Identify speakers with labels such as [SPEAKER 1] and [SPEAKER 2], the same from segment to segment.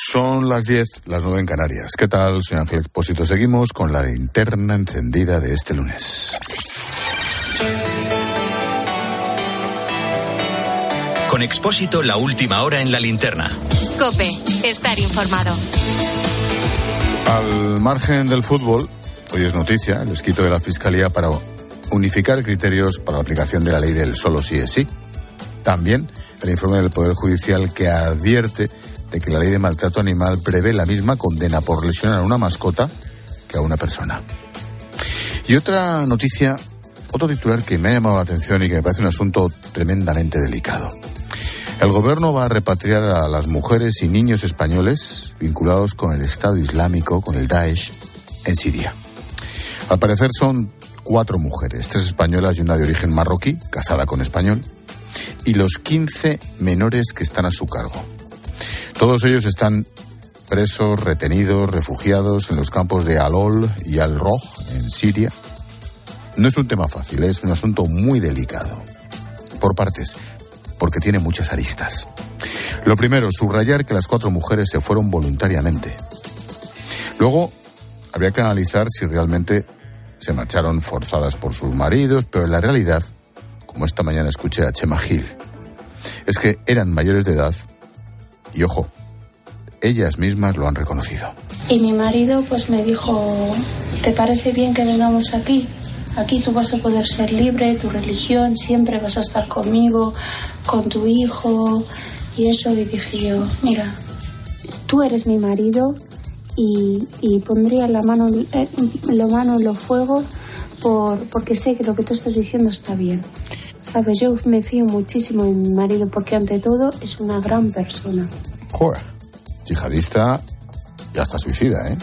[SPEAKER 1] Son las 10, las 9 en Canarias. ¿Qué tal? Soy Ángel Expósito. Seguimos con la linterna encendida de este lunes.
[SPEAKER 2] Con Expósito, la última hora en la linterna.
[SPEAKER 3] Cope, estar informado.
[SPEAKER 1] Al margen del fútbol, hoy es noticia el escrito de la Fiscalía para unificar criterios para la aplicación de la ley del solo sí es sí. También el informe del Poder Judicial que advierte de que la ley de maltrato animal prevé la misma condena por lesionar a una mascota que a una persona. Y otra noticia, otro titular que me ha llamado la atención y que me parece un asunto tremendamente delicado. El gobierno va a repatriar a las mujeres y niños españoles vinculados con el Estado Islámico, con el Daesh, en Siria. Al parecer son cuatro mujeres, tres españolas y una de origen marroquí, casada con español, y los 15 menores que están a su cargo. Todos ellos están presos, retenidos, refugiados en los campos de Alol y Al-Roj, en Siria. No es un tema fácil, es un asunto muy delicado. Por partes, porque tiene muchas aristas. Lo primero, subrayar que las cuatro mujeres se fueron voluntariamente. Luego, habría que analizar si realmente se marcharon forzadas por sus maridos, pero en la realidad, como esta mañana escuché a Chema Gil, es que eran mayores de edad y ojo, ellas mismas lo han reconocido.
[SPEAKER 4] Y mi marido pues me dijo, ¿te parece bien que vengamos aquí? Aquí tú vas a poder ser libre, tu religión, siempre vas a estar conmigo, con tu hijo. Y eso y dije yo, mira, tú eres mi marido y, pondría la mano, eh, mano en los fuego por, porque sé que lo que tú estás diciendo está bien. Sabes, yo me fío muchísimo en mi marido porque ante todo es una gran persona.
[SPEAKER 1] Joder, yihadista y hasta suicida, ¿eh?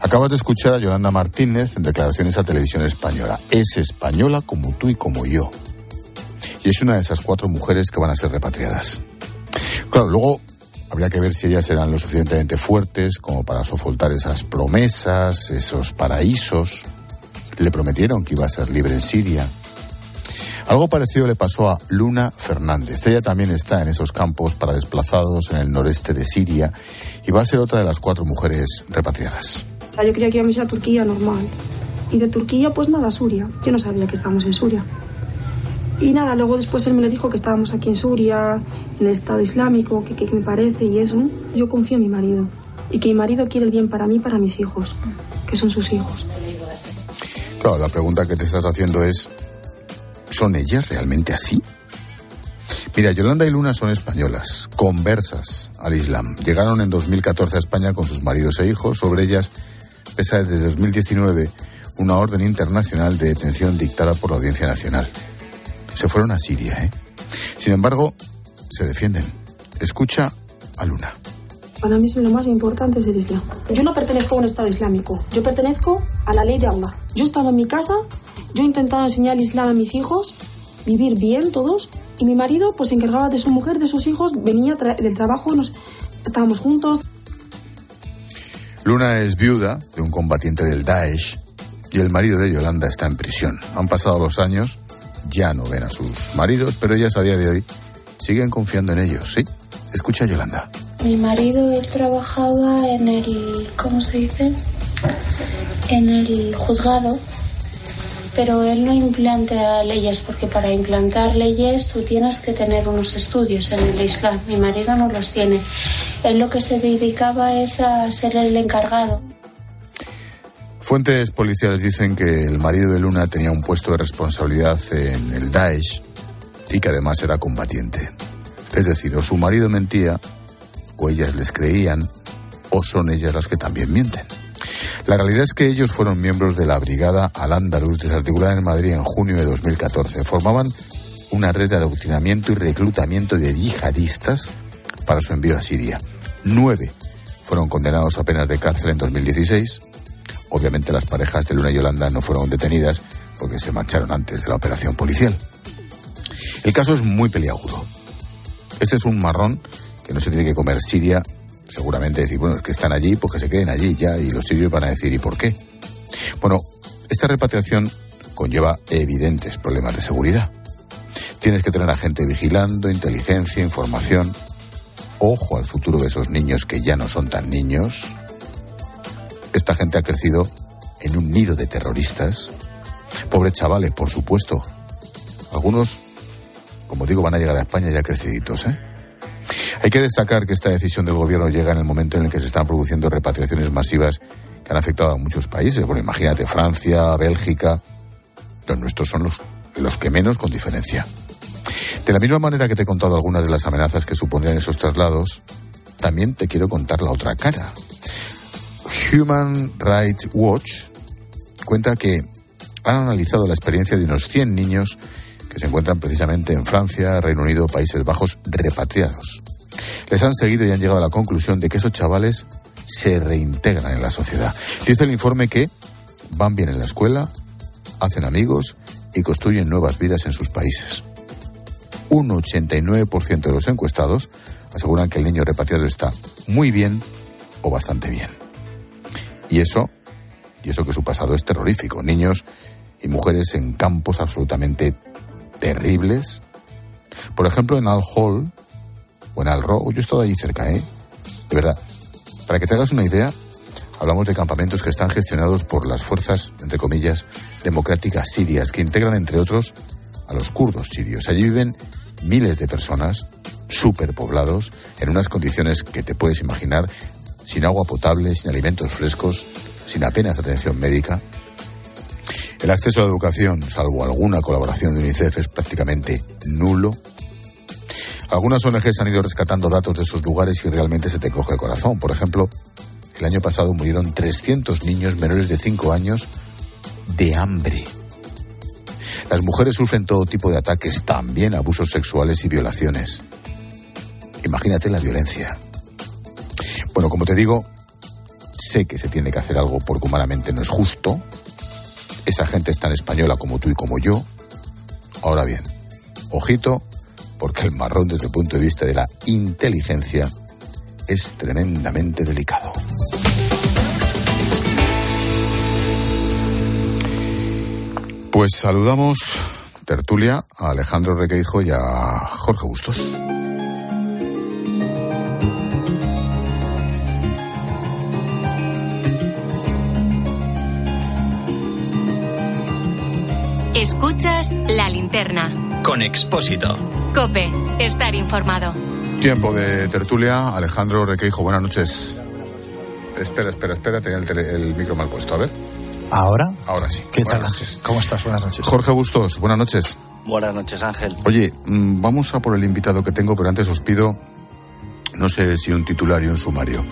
[SPEAKER 1] Acabas de escuchar a Yolanda Martínez en declaraciones a Televisión Española. Es española como tú y como yo. Y es una de esas cuatro mujeres que van a ser repatriadas. Claro, luego habría que ver si ellas eran lo suficientemente fuertes como para sofoltar esas promesas, esos paraísos. Le prometieron que iba a ser libre en Siria algo parecido le pasó a Luna Fernández. Ella también está en esos campos para desplazados en el noreste de Siria y va a ser otra de las cuatro mujeres repatriadas.
[SPEAKER 5] Yo creía que íbamos a Turquía normal. Y de Turquía, pues nada, Suria. Yo no sabía que estábamos en Suria. Y nada, luego después él me le dijo que estábamos aquí en Suria, en el Estado Islámico, que, me parece y eso. Yo confío en mi marido. Y que mi marido quiere el bien para mí y para mis hijos, que son sus hijos.
[SPEAKER 1] Claro, la pregunta que te estás haciendo es, ¿Son ellas realmente así? Mira, Yolanda y Luna son españolas, conversas al Islam. Llegaron en 2014 a España con sus maridos e hijos. Sobre ellas pesa desde 2019 una orden internacional de detención dictada por la Audiencia Nacional. Se fueron a Siria, ¿eh? Sin embargo, se defienden. Escucha a Luna.
[SPEAKER 5] Para mí lo más importante es el Islam. Yo no pertenezco a un Estado islámico. Yo pertenezco a la ley de Allah. Yo he estado en mi casa yo he intentado enseñar el Islam a mis hijos, vivir bien todos, y mi marido pues se encargaba de su mujer, de sus hijos, venía del trabajo, nos, estábamos juntos.
[SPEAKER 1] Luna es viuda de un combatiente del Daesh y el marido de Yolanda está en prisión. Han pasado los años, ya no ven a sus maridos, pero ellas a día de hoy siguen confiando en ellos, ¿sí? Escucha Yolanda.
[SPEAKER 4] Mi marido, él trabajaba en el, ¿cómo se dice? En el juzgado pero él no implantea leyes porque para implantar leyes tú tienes que tener unos estudios en el Islam. Mi marido no los tiene. Él lo que se dedicaba es a ser el encargado.
[SPEAKER 1] Fuentes policiales dicen que el marido de Luna tenía un puesto de responsabilidad en el Daesh y que además era combatiente. Es decir, o su marido mentía, o ellas les creían, o son ellas las que también mienten. La realidad es que ellos fueron miembros de la Brigada Al-Andalus desarticulada en Madrid en junio de 2014. Formaban una red de adoctrinamiento y reclutamiento de yihadistas para su envío a Siria. Nueve fueron condenados a penas de cárcel en 2016. Obviamente las parejas de Luna y Yolanda no fueron detenidas porque se marcharon antes de la operación policial. El caso es muy peliagudo. Este es un marrón que no se tiene que comer Siria seguramente decir, bueno, es que están allí, pues que se queden allí ya, y los sirios van a decir, ¿y por qué? Bueno, esta repatriación conlleva evidentes problemas de seguridad. Tienes que tener a gente vigilando, inteligencia, información. ojo al futuro de esos niños que ya no son tan niños. Esta gente ha crecido en un nido de terroristas. Pobres chavales, por supuesto. Algunos, como digo, van a llegar a España ya creciditos, ¿eh? Hay que destacar que esta decisión del gobierno llega en el momento en el que se están produciendo repatriaciones masivas que han afectado a muchos países. Bueno, imagínate, Francia, Bélgica. Los nuestros son los, que menos, con diferencia. De la misma manera que te he contado algunas de las amenazas que supondrían esos traslados, también te quiero contar la otra cara. Human Rights Watch cuenta que han analizado la experiencia de unos 100 niños que se encuentran precisamente en Francia, Reino Unido, Países Bajos, repatriados. Les han seguido y han llegado a la conclusión de que esos chavales se reintegran en la sociedad. Dice el informe que van bien en la escuela, hacen amigos y construyen nuevas vidas en sus países. Un 89% de los encuestados aseguran que el niño repatriado está muy bien o bastante bien. Y eso, y eso que su pasado es terrorífico. Niños y mujeres en campos absolutamente terribles. Por ejemplo, en Al Hall o en Al Ro, yo he estado allí cerca, ¿eh? De verdad. Para que te hagas una idea, hablamos de campamentos que están gestionados por las fuerzas, entre comillas, democráticas sirias, que integran, entre otros, a los kurdos sirios. Allí viven miles de personas, superpoblados, en unas condiciones que te puedes imaginar, sin agua potable, sin alimentos frescos, sin apenas atención médica. El acceso a la educación, salvo alguna colaboración de UNICEF, es prácticamente nulo. Algunas ONGs han ido rescatando datos de esos lugares y realmente se te coge el corazón. Por ejemplo, el año pasado murieron 300 niños menores de 5 años de hambre. Las mujeres sufren todo tipo de ataques, también abusos sexuales y violaciones. Imagínate la violencia. Bueno, como te digo, sé que se tiene que hacer algo porque humanamente no es justo, esa gente es tan española como tú y como yo. Ahora bien, ojito, porque el marrón desde el punto de vista de la inteligencia es tremendamente delicado. Pues saludamos, tertulia, a Alejandro Requeijo y a Jorge Bustos.
[SPEAKER 3] Escuchas la linterna.
[SPEAKER 2] Con Expósito.
[SPEAKER 3] Cope, estar informado.
[SPEAKER 1] Tiempo de tertulia. Alejandro Requeijo, buenas noches. Espera, espera, espera, tenía el, tele- el micro mal puesto. A ver,
[SPEAKER 6] ¿Ahora?
[SPEAKER 1] ahora sí.
[SPEAKER 6] ¿Qué
[SPEAKER 1] Buenas
[SPEAKER 6] tal?
[SPEAKER 1] noches.
[SPEAKER 6] ¿Cómo estás? Buenas noches.
[SPEAKER 1] Jorge Bustos, buenas noches.
[SPEAKER 7] Buenas noches, Ángel.
[SPEAKER 1] Oye, mm, vamos a por el invitado que tengo, pero antes os pido, no sé si un titular y un sumario.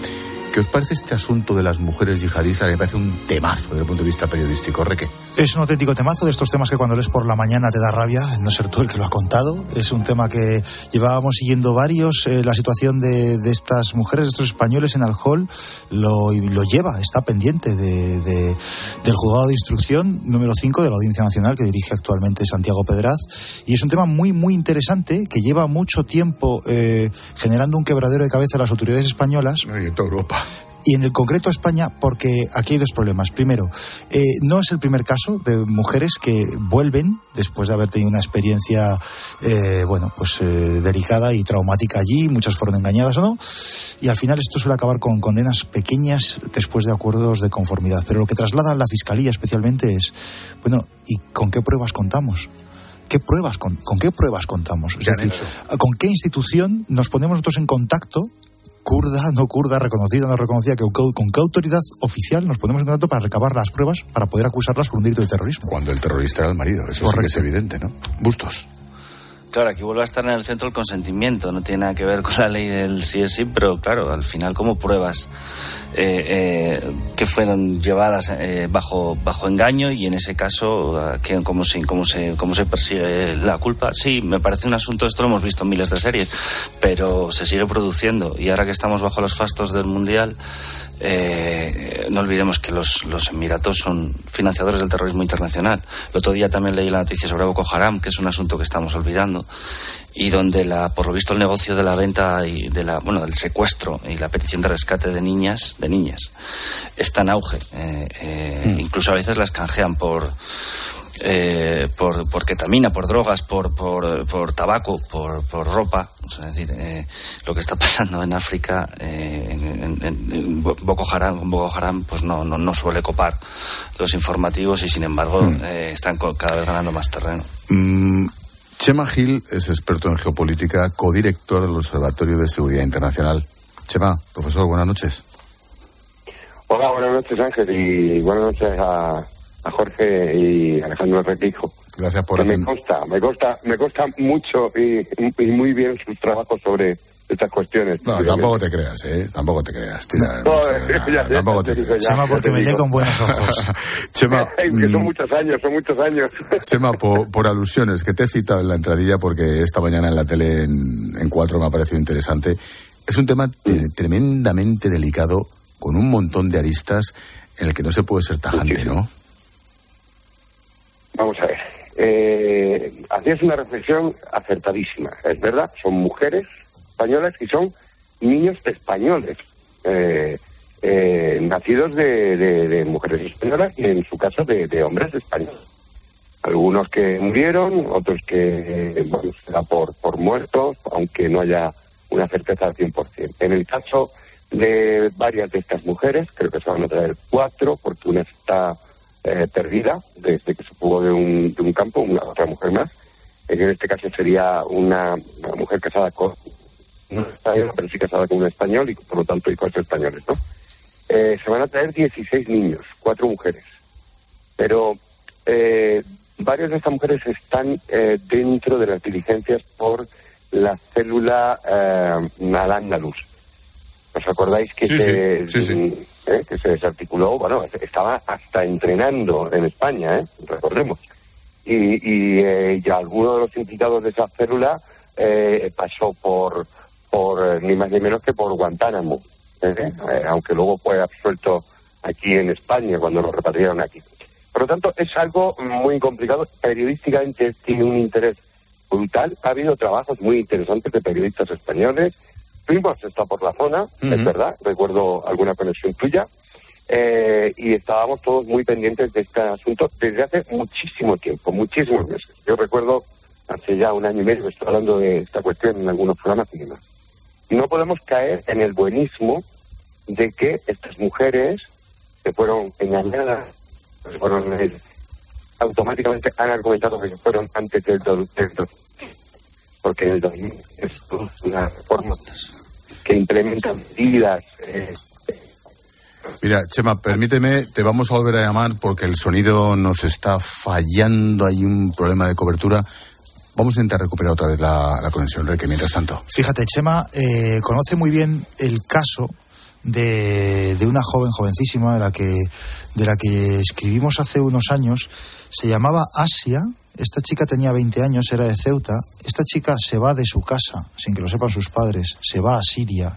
[SPEAKER 1] ¿Qué os parece este asunto de las mujeres yihadistas? Me parece un temazo desde el punto de vista periodístico. Reque.
[SPEAKER 6] Es un auténtico temazo de estos temas que cuando lees por la mañana te da rabia, no ser tú el que lo ha contado. Es un tema que llevábamos siguiendo varios. eh, la situación de, estas mujeres, de estos españoles en Alhol, lo, lo lleva, está pendiente de, de- del juzgado de instrucción número 5 de la Audiencia Nacional que dirige actualmente Santiago Pedraz. Y es un tema muy, muy interesante que lleva mucho tiempo eh, generando un quebradero de cabeza a las autoridades españolas
[SPEAKER 1] Y en toda Europa.
[SPEAKER 6] Y en el concreto a España, porque aquí hay dos problemas. Primero, eh, no es el primer caso de mujeres que vuelven después de haber tenido una experiencia, eh, bueno, pues eh, delicada y traumática allí. Muchas fueron engañadas o no. Y al final esto suele acabar con condenas pequeñas después de acuerdos de conformidad. Pero lo que traslada la fiscalía especialmente es, bueno, ¿y con qué pruebas contamos? ¿Qué pruebas con, con qué pruebas contamos? Es
[SPEAKER 1] ¿Qué han
[SPEAKER 6] decir? ¿con qué institución nos ponemos nosotros en contacto kurda, no kurda, reconocida, no reconocida, que, con qué autoridad oficial nos ponemos en contacto para recabar las pruebas para poder acusarlas por un delito de terrorismo.
[SPEAKER 1] Cuando el terrorista era el marido, eso sí que es evidente, ¿no? Bustos.
[SPEAKER 7] Claro, aquí vuelve a estar en el centro el consentimiento, no tiene nada que ver con la ley del sí es sí, pero claro, al final como pruebas eh, eh, que fueron llevadas eh, bajo bajo engaño y en ese caso cómo se cómo se cómo se persigue la culpa. Sí, me parece un asunto esto lo hemos visto en miles de series, pero se sigue produciendo. Y ahora que estamos bajo los fastos del mundial eh, no olvidemos que los, los Emiratos son financiadores del terrorismo internacional. El otro día también leí la noticia sobre Boko Haram, que es un asunto que estamos olvidando, y donde, la, por lo visto, el negocio de la venta y de la, bueno, del secuestro y la petición de rescate de niñas, de niñas, está en auge. Eh, eh, Incluso a veces las canjean por eh, por, por ketamina, por drogas, por, por, por tabaco, por, por ropa. es decir, eh, lo que está pasando en África, eh, en, en, Boko Haram, Boko Haram, pues no, no, no, suele copar los informativos y sin embargo mm. están cada vez ganando más terreno.
[SPEAKER 1] Mm, Chema Gil es experto en geopolítica, codirector del Observatorio de Seguridad Internacional. Chema, profesor, buenas noches.
[SPEAKER 8] Hola, buenas noches Ángel y buenas noches a, a Jorge y Alejandro Repijo.
[SPEAKER 1] Gracias por
[SPEAKER 8] Me consta, me consta, me consta mucho y, y, muy bien sus trabajos sobre estas cuestiones.
[SPEAKER 1] No, tampoco te creas, ¿eh? Tampoco te creas. tampoco te creas.
[SPEAKER 6] Chema, porque me lee con buenos ojos.
[SPEAKER 8] Chema. que son mm, muchos años, son muchos años.
[SPEAKER 1] Chema, por, por, alusiones, que te he citado en la entradilla porque esta mañana en la tele en, en Cuatro me ha parecido interesante. Es un tema tremendamente delicado, con un montón de aristas en el que no se puede ser tajante, ¿no?
[SPEAKER 8] Vamos a ver. Eh, hacías una reflexión acertadísima, es verdad, son mujeres españolas y son niños españoles, eh, eh, nacidos de, mujeres españolas y en su caso de, hombres españoles. Algunos que murieron, otros que, bueno, se da por, por muertos, aunque no haya una certeza al 100%. En el caso de varias de estas mujeres, creo que se van a traer cuatro, porque una está eh, perdida desde que se fugó de un, de un campo, una otra mujer más. En este caso sería una, mujer casada con no español, pero sí casada con un español y por lo tanto hay cuatro españoles, ¿no? Eh, se van a traer 16 niños, cuatro mujeres. Pero eh, varias de estas mujeres están eh, dentro de las diligencias por la célula eh, al ¿Os acordáis que se, ¿eh? que se desarticuló, bueno, estaba hasta entrenando en España, ¿eh? recordemos. Y, y eh, alguno de los implicados de esa célula eh, pasó por, por ni más ni menos que por Guantánamo, aunque luego fue absuelto aquí en España cuando lo repatriaron aquí. Por lo tanto, es algo muy complicado. Periodísticamente tiene un interés brutal. Ha habido trabajos muy interesantes de periodistas españoles Fuimos, está por la zona, es verdad, recuerdo alguna conexión tuya, eh, y estábamos todos muy pendientes de este asunto desde hace muchísimo tiempo, muchísimos meses. Yo recuerdo hace ya un año y medio, estoy hablando de esta cuestión en algunos programas y demás. No podemos caer en el buenismo de que estas mujeres que fueron engañadas, pues fueron eh, automáticamente han argumentado que fueron antes del, del, porque el 2000 es una reforma medidas. Eh,
[SPEAKER 1] Mira, Chema, permíteme, te vamos a volver a llamar porque el sonido nos está fallando, hay un problema de cobertura. Vamos a intentar recuperar otra vez la, conexión, Reque, mientras tanto.
[SPEAKER 6] Fíjate, Chema eh, conoce muy bien el caso de, de, una joven jovencísima de la que de la que escribimos hace unos años se llamaba Asia esta chica tenía 20 años, era de Ceuta. Esta chica se va de su casa, sin que lo sepan sus padres, se va a Siria,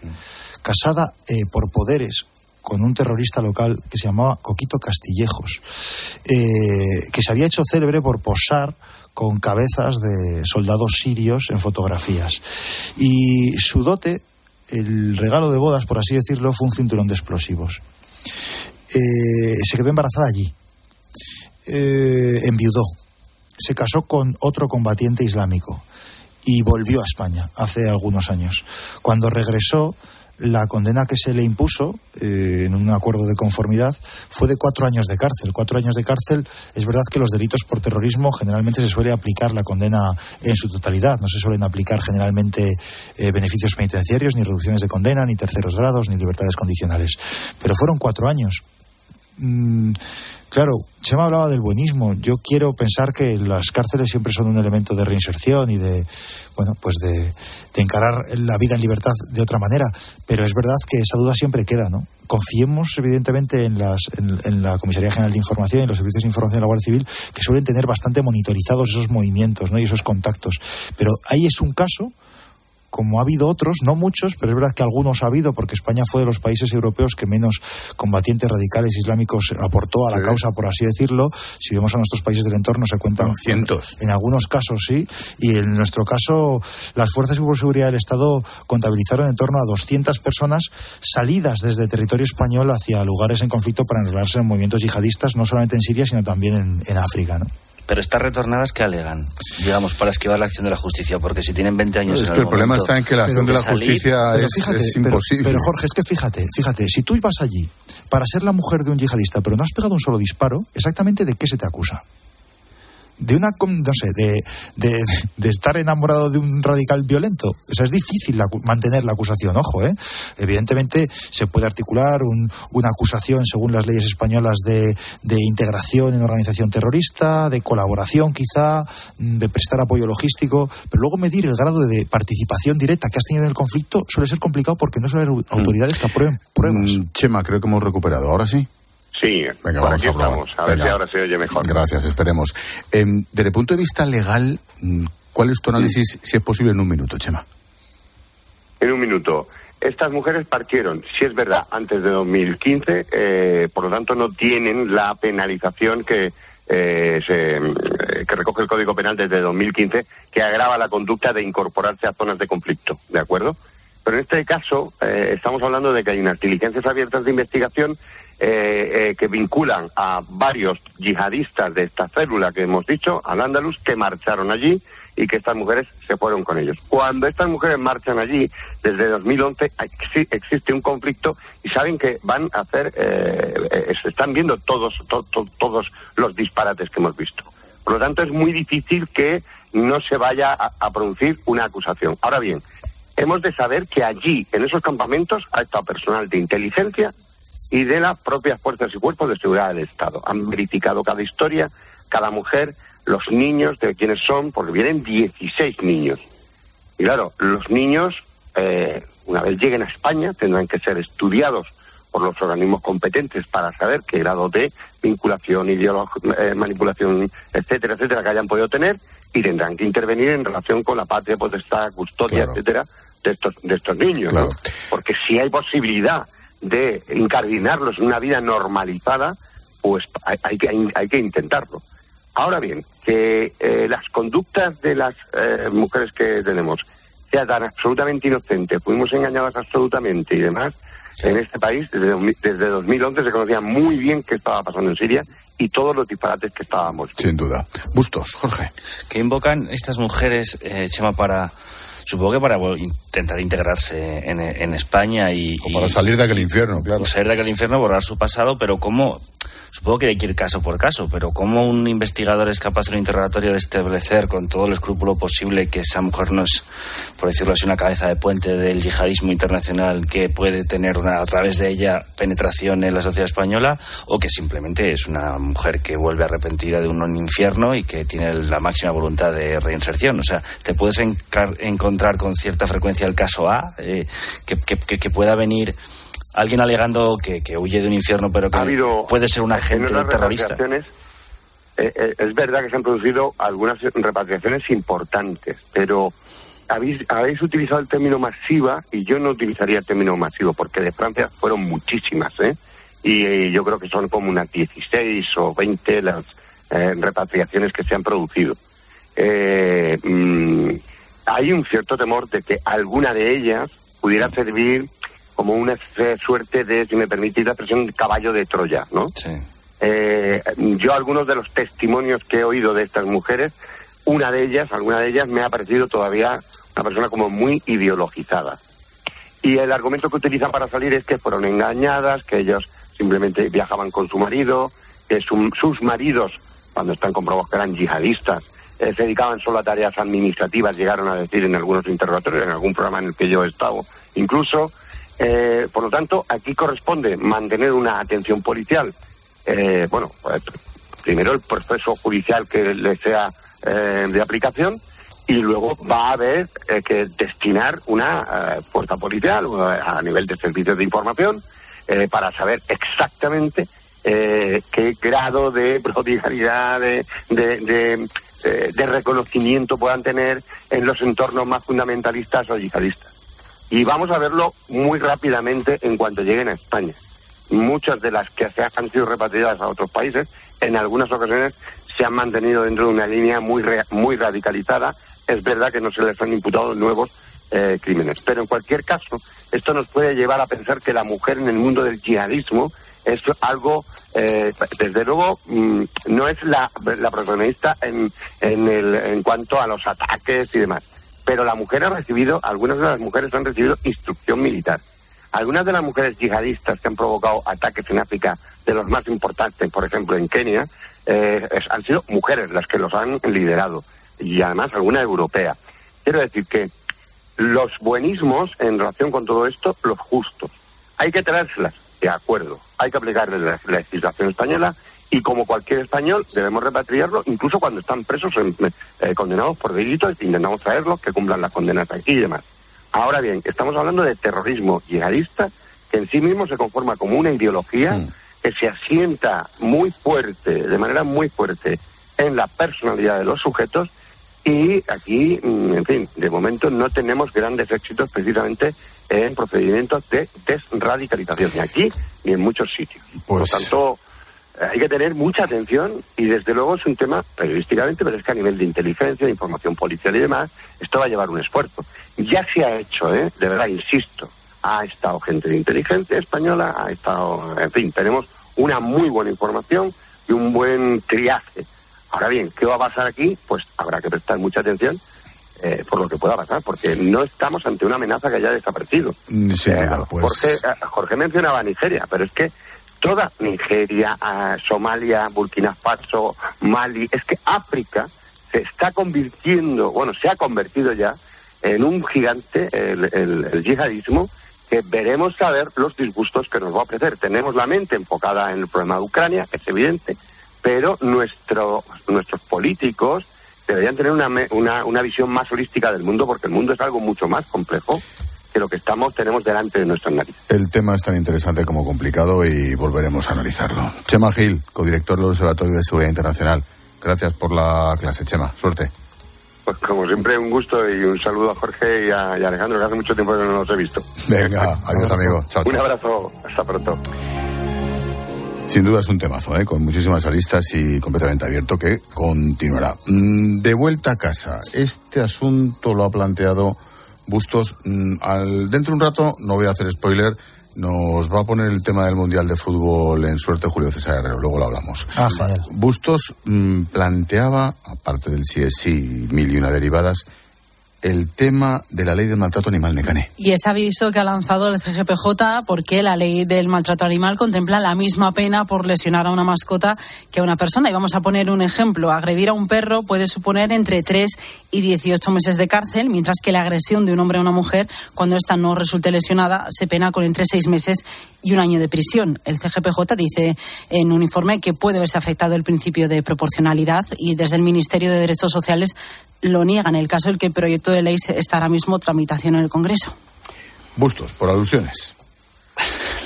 [SPEAKER 6] casada eh, por poderes con un terrorista local que se llamaba Coquito Castillejos, eh, que se había hecho célebre por posar con cabezas de soldados sirios en fotografías. Y su dote, el regalo de bodas, por así decirlo, fue un cinturón de explosivos. Eh, se quedó embarazada allí. enviudó se casó con otro combatiente islámico y volvió a España hace algunos años. Cuando regresó, la condena que se le impuso eh, en un acuerdo de conformidad fue de cuatro años de cárcel. Cuatro años de cárcel, es verdad que los delitos por terrorismo generalmente se suele aplicar la condena en su totalidad. No se suelen aplicar generalmente eh, beneficios penitenciarios, ni reducciones de condena, ni terceros grados, ni libertades condicionales. Pero fueron cuatro años. Mm, claro, se me hablaba del buenismo. Yo quiero pensar que las cárceles siempre son un elemento de reinserción y de, bueno, pues de, encarar la vida en libertad de otra manera. Pero es verdad que esa duda siempre queda, ¿no? Confiemos, evidentemente, en, las, en, la Comisaría General de Información y en los servicios de información de la Guardia Civil, que suelen tener bastante monitorizados esos movimientos ¿no? y esos contactos. Pero ahí es un caso como ha habido otros, no muchos, pero es verdad que algunos ha habido, porque España fue de los países europeos que menos combatientes radicales islámicos aportó a la causa, por así decirlo. Si vemos a nuestros países del entorno, se cuentan
[SPEAKER 1] cientos.
[SPEAKER 6] En, algunos casos, sí. Y en nuestro caso, las fuerzas de seguridad del Estado contabilizaron en torno a 200 personas salidas desde territorio español hacia lugares en conflicto para enrolarse en movimientos yihadistas, no solamente en Siria, sino también en, África. ¿no?
[SPEAKER 7] Pero estas retornadas que alegan, digamos, para esquivar la acción de la justicia, porque si tienen 20 años.
[SPEAKER 1] es que el problema está en que la acción de la justicia es, imposible.
[SPEAKER 6] Pero, Jorge, es que fíjate, fíjate, si tú ibas allí para ser la mujer de un yihadista, pero no has pegado un solo disparo, exactamente de qué se te acusa de una, no sé, de, de, estar enamorado de un radical violento. O sea, es difícil mantener la acusación, ojo, ¿eh? Evidentemente se puede articular una acusación según las leyes españolas de, de integración en organización terrorista, de colaboración quizá, de prestar apoyo logístico, pero luego medir el grado de participación directa que has tenido en el conflicto suele ser complicado porque no suele haber mm. autoridades que aprueben pruebas. Mm,
[SPEAKER 1] Chema, creo que hemos recuperado. Ahora sí.
[SPEAKER 8] Sí, Venga, vamos aquí a estamos. A ver si ahora se oye mejor.
[SPEAKER 1] Gracias, esperemos. Em, desde el punto de vista legal, mm, ¿cuál es tu análisis, si es posible, en un minuto, Chema?
[SPEAKER 8] En un minuto. Estas mujeres partieron, si es verdad, antes de 2015, eh, por lo tanto no tienen la penalización que, eh, se, eh, que recoge el Código Penal desde 2015, que agrava la conducta de incorporarse a zonas de conflicto, ¿de acuerdo? Pero en este caso estamos hablando de que hay unas diligencias abiertas de investigación eh, eh, que vinculan a varios yihadistas de esta célula que hemos dicho, al Andalus, que marcharon allí y que estas mujeres se fueron con ellos. Cuando estas mujeres marchan allí, desde 2011 existe un conflicto y saben que van a hacer, eh, eh, están viendo todos, todos los disparates que hemos visto. Por lo tanto, es muy difícil que no se vaya a, a producir una acusación. Ahora bien, hemos de saber que allí, en esos campamentos, ha estado personal de inteligencia y de las propias fuerzas y cuerpos de seguridad del Estado. Han verificado cada historia, cada mujer, los niños de quienes son, porque vienen 16 niños. Y claro, los niños, eh, una vez lleguen a España, tendrán que ser estudiados por los organismos competentes para saber qué grado de vinculación, eh, manipulación, etcétera, etcétera, que hayan podido tener y tendrán que intervenir en relación con la patria, potestad, custodia, etcétera, de estos, de estos niños, ¿no? Porque si hay posibilidad de incardinarlos en una vida normalizada, pues hay, que, hay que intentarlo. Ahora bien, que eh, las conductas de las eh, mujeres que tenemos sean tan absolutamente inocentes, fuimos engañadas absolutamente y demás, en este país desde, desde 2011 se conocía muy bien qué estaba pasando en Siria y todos los disparates que estábamos.
[SPEAKER 1] Sin duda. Bustos, Jorge.
[SPEAKER 7] Que invocan estas mujeres, eh, Chema, para supongo que para intentar integrarse en, España y...
[SPEAKER 1] O para salir de aquel infierno, claro.
[SPEAKER 7] Salir de aquel infierno, borrar su pasado, pero ¿cómo Supongo que hay que ir caso por caso, pero ¿cómo un investigador es capaz en un interrogatorio de establecer con todo el escrúpulo posible que esa mujer no es, por decirlo así, una cabeza de puente del yihadismo internacional que puede tener una, a través de ella penetración en la sociedad española o que simplemente es una mujer que vuelve arrepentida de un infierno y que tiene la máxima voluntad de reinserción? O sea, te puedes encontrar con cierta frecuencia el caso A, eh, que, que pueda venir alguien alegando que, huye de un infierno, pero que puede ser un agente terrorista.
[SPEAKER 8] Eh, eh, es verdad que se han producido algunas repatriaciones importantes, pero habéis, habéis utilizado el término masiva y yo no utilizaría el término masivo porque de Francia fueron muchísimas, ¿eh? Y, yo creo que son como unas 16 o 20 las eh, repatriaciones que se han producido. Mm, hay un cierto temor de que alguna de ellas pudiera servir como una suerte de, si me permitís la expresión, caballo de Troya, ¿no? Sí. Eh, yo algunos de los testimonios que he oído de estas mujeres, una de ellas, alguna de ellas me ha parecido todavía una persona como muy ideologizada. Y el argumento que utilizan para salir es que fueron engañadas, que ellos simplemente viajaban con su marido, que sus maridos, cuando están comprobados que eran yihadistas, eh, se dedicaban solo a tareas administrativas, llegaron a decir en algunos interrogatorios, en algún programa en el que yo he estado, incluso, eh, por lo tanto, aquí corresponde mantener una atención policial. Eh, bueno, pues, primero el proceso judicial que le sea eh, de aplicación y luego va a haber que destinar una fuerza policial a nivel de servicios de información para saber exactamente qué grado de prodigalidad, de, de reconocimiento puedan tener en los entornos más fundamentalistas o yihadistas. Y vamos a verlo muy rápidamente en cuanto lleguen a España. Muchas de las que han sido repatriadas a otros países, en algunas ocasiones se han mantenido dentro de una línea muy, muy radicalizada. Es verdad que no se les han imputado nuevos eh, crímenes. Pero en cualquier caso, esto nos puede llevar a pensar que la mujer en el mundo del yihadismo es algo, eh, desde luego, mm, no es la, la protagonista en, en, el, en cuanto a los ataques y demás. Pero la mujer ha recibido, algunas de las mujeres han recibido instrucción militar. Algunas de las mujeres yihadistas que han provocado ataques en África, de los más importantes, por ejemplo en Kenia, eh, han sido mujeres las que los han liderado. Y además alguna europea. Quiero decir que los buenismos en relación con todo esto, los justos. Hay que traérselas, de acuerdo. Hay que aplicarle la legislación española y como cualquier español debemos repatriarlo incluso cuando están presos eh, condenados por delitos intentamos traerlos que cumplan las condenas aquí y demás ahora bien estamos hablando de terrorismo yihadista que en sí mismo se conforma como una ideología mm. que se asienta muy fuerte de manera muy fuerte en la personalidad de los sujetos y aquí, mm, en fin, de momento no tenemos grandes éxitos precisamente en procedimientos de desradicalización, ni aquí ni en muchos sitios. Por pues tanto, eh, hay que tener mucha atención y desde luego es un tema periodísticamente, pero es que a nivel de inteligencia, de información policial y demás, esto va a llevar un esfuerzo. Ya se ha hecho, ¿eh? de verdad, insisto, ha estado gente de inteligencia española, ha estado, en fin, tenemos una muy buena información y un buen triaje Ahora bien, ¿qué va a pasar aquí? Pues habrá que prestar mucha atención eh, por lo que pueda pasar, porque no estamos ante una amenaza que haya desaparecido.
[SPEAKER 1] Mm, eh,
[SPEAKER 8] pues. Jorge, eh, Jorge, mencionaba Nigeria, pero es que toda Nigeria, Somalia, Burkina Faso, Mali, es que África se está convirtiendo, bueno, se ha convertido ya en un gigante, el, el yihadismo, que veremos saber los disgustos que nos va a ofrecer. Tenemos la mente enfocada en el problema de Ucrania, es evidente, pero nuestro, nuestros políticos deberían tener una, una, una visión más holística del mundo porque el mundo es algo mucho más complejo que lo que estamos tenemos delante de nuestras narices.
[SPEAKER 1] El tema es tan interesante como complicado y volveremos a analizarlo. Chema Gil, codirector del Observatorio de Seguridad Internacional. Gracias por la clase, Chema. Suerte.
[SPEAKER 8] Pues como siempre, un gusto y un saludo a Jorge y a, Alejandro, que hace mucho tiempo que no los he visto.
[SPEAKER 1] Venga, adiós, amigo. Chao,
[SPEAKER 8] Un abrazo. Hasta pronto.
[SPEAKER 1] Sin duda es un temazo, ¿eh? con muchísimas aristas y completamente abierto que continuará. Mm, de vuelta a casa, este asunto lo ha planteado Bustos. Mm, al, dentro de un rato, no voy a hacer spoiler, nos va a poner el tema del Mundial de Fútbol en suerte Julio César Herrero, luego lo hablamos.
[SPEAKER 6] Ah,
[SPEAKER 1] Bustos mm, planteaba, aparte del sí es sí, mil y una derivadas, el tema de la ley del maltrato animal, Necane.
[SPEAKER 9] Y ese aviso que ha lanzado el CGPJ porque la ley del maltrato animal contempla la misma pena por lesionar a una mascota que a una persona. Y vamos a poner un ejemplo. Agredir a un perro puede suponer entre 3 y 18 meses de cárcel, mientras que la agresión de un hombre a una mujer, cuando ésta no resulte lesionada, se pena con entre 6 meses y un año de prisión. El CGPJ dice en un informe que puede verse afectado el principio de proporcionalidad y desde el Ministerio de Derechos Sociales lo niegan. El caso el que el proyecto de ley está ahora mismo tramitación en el Congreso.
[SPEAKER 1] Bustos, por alusiones.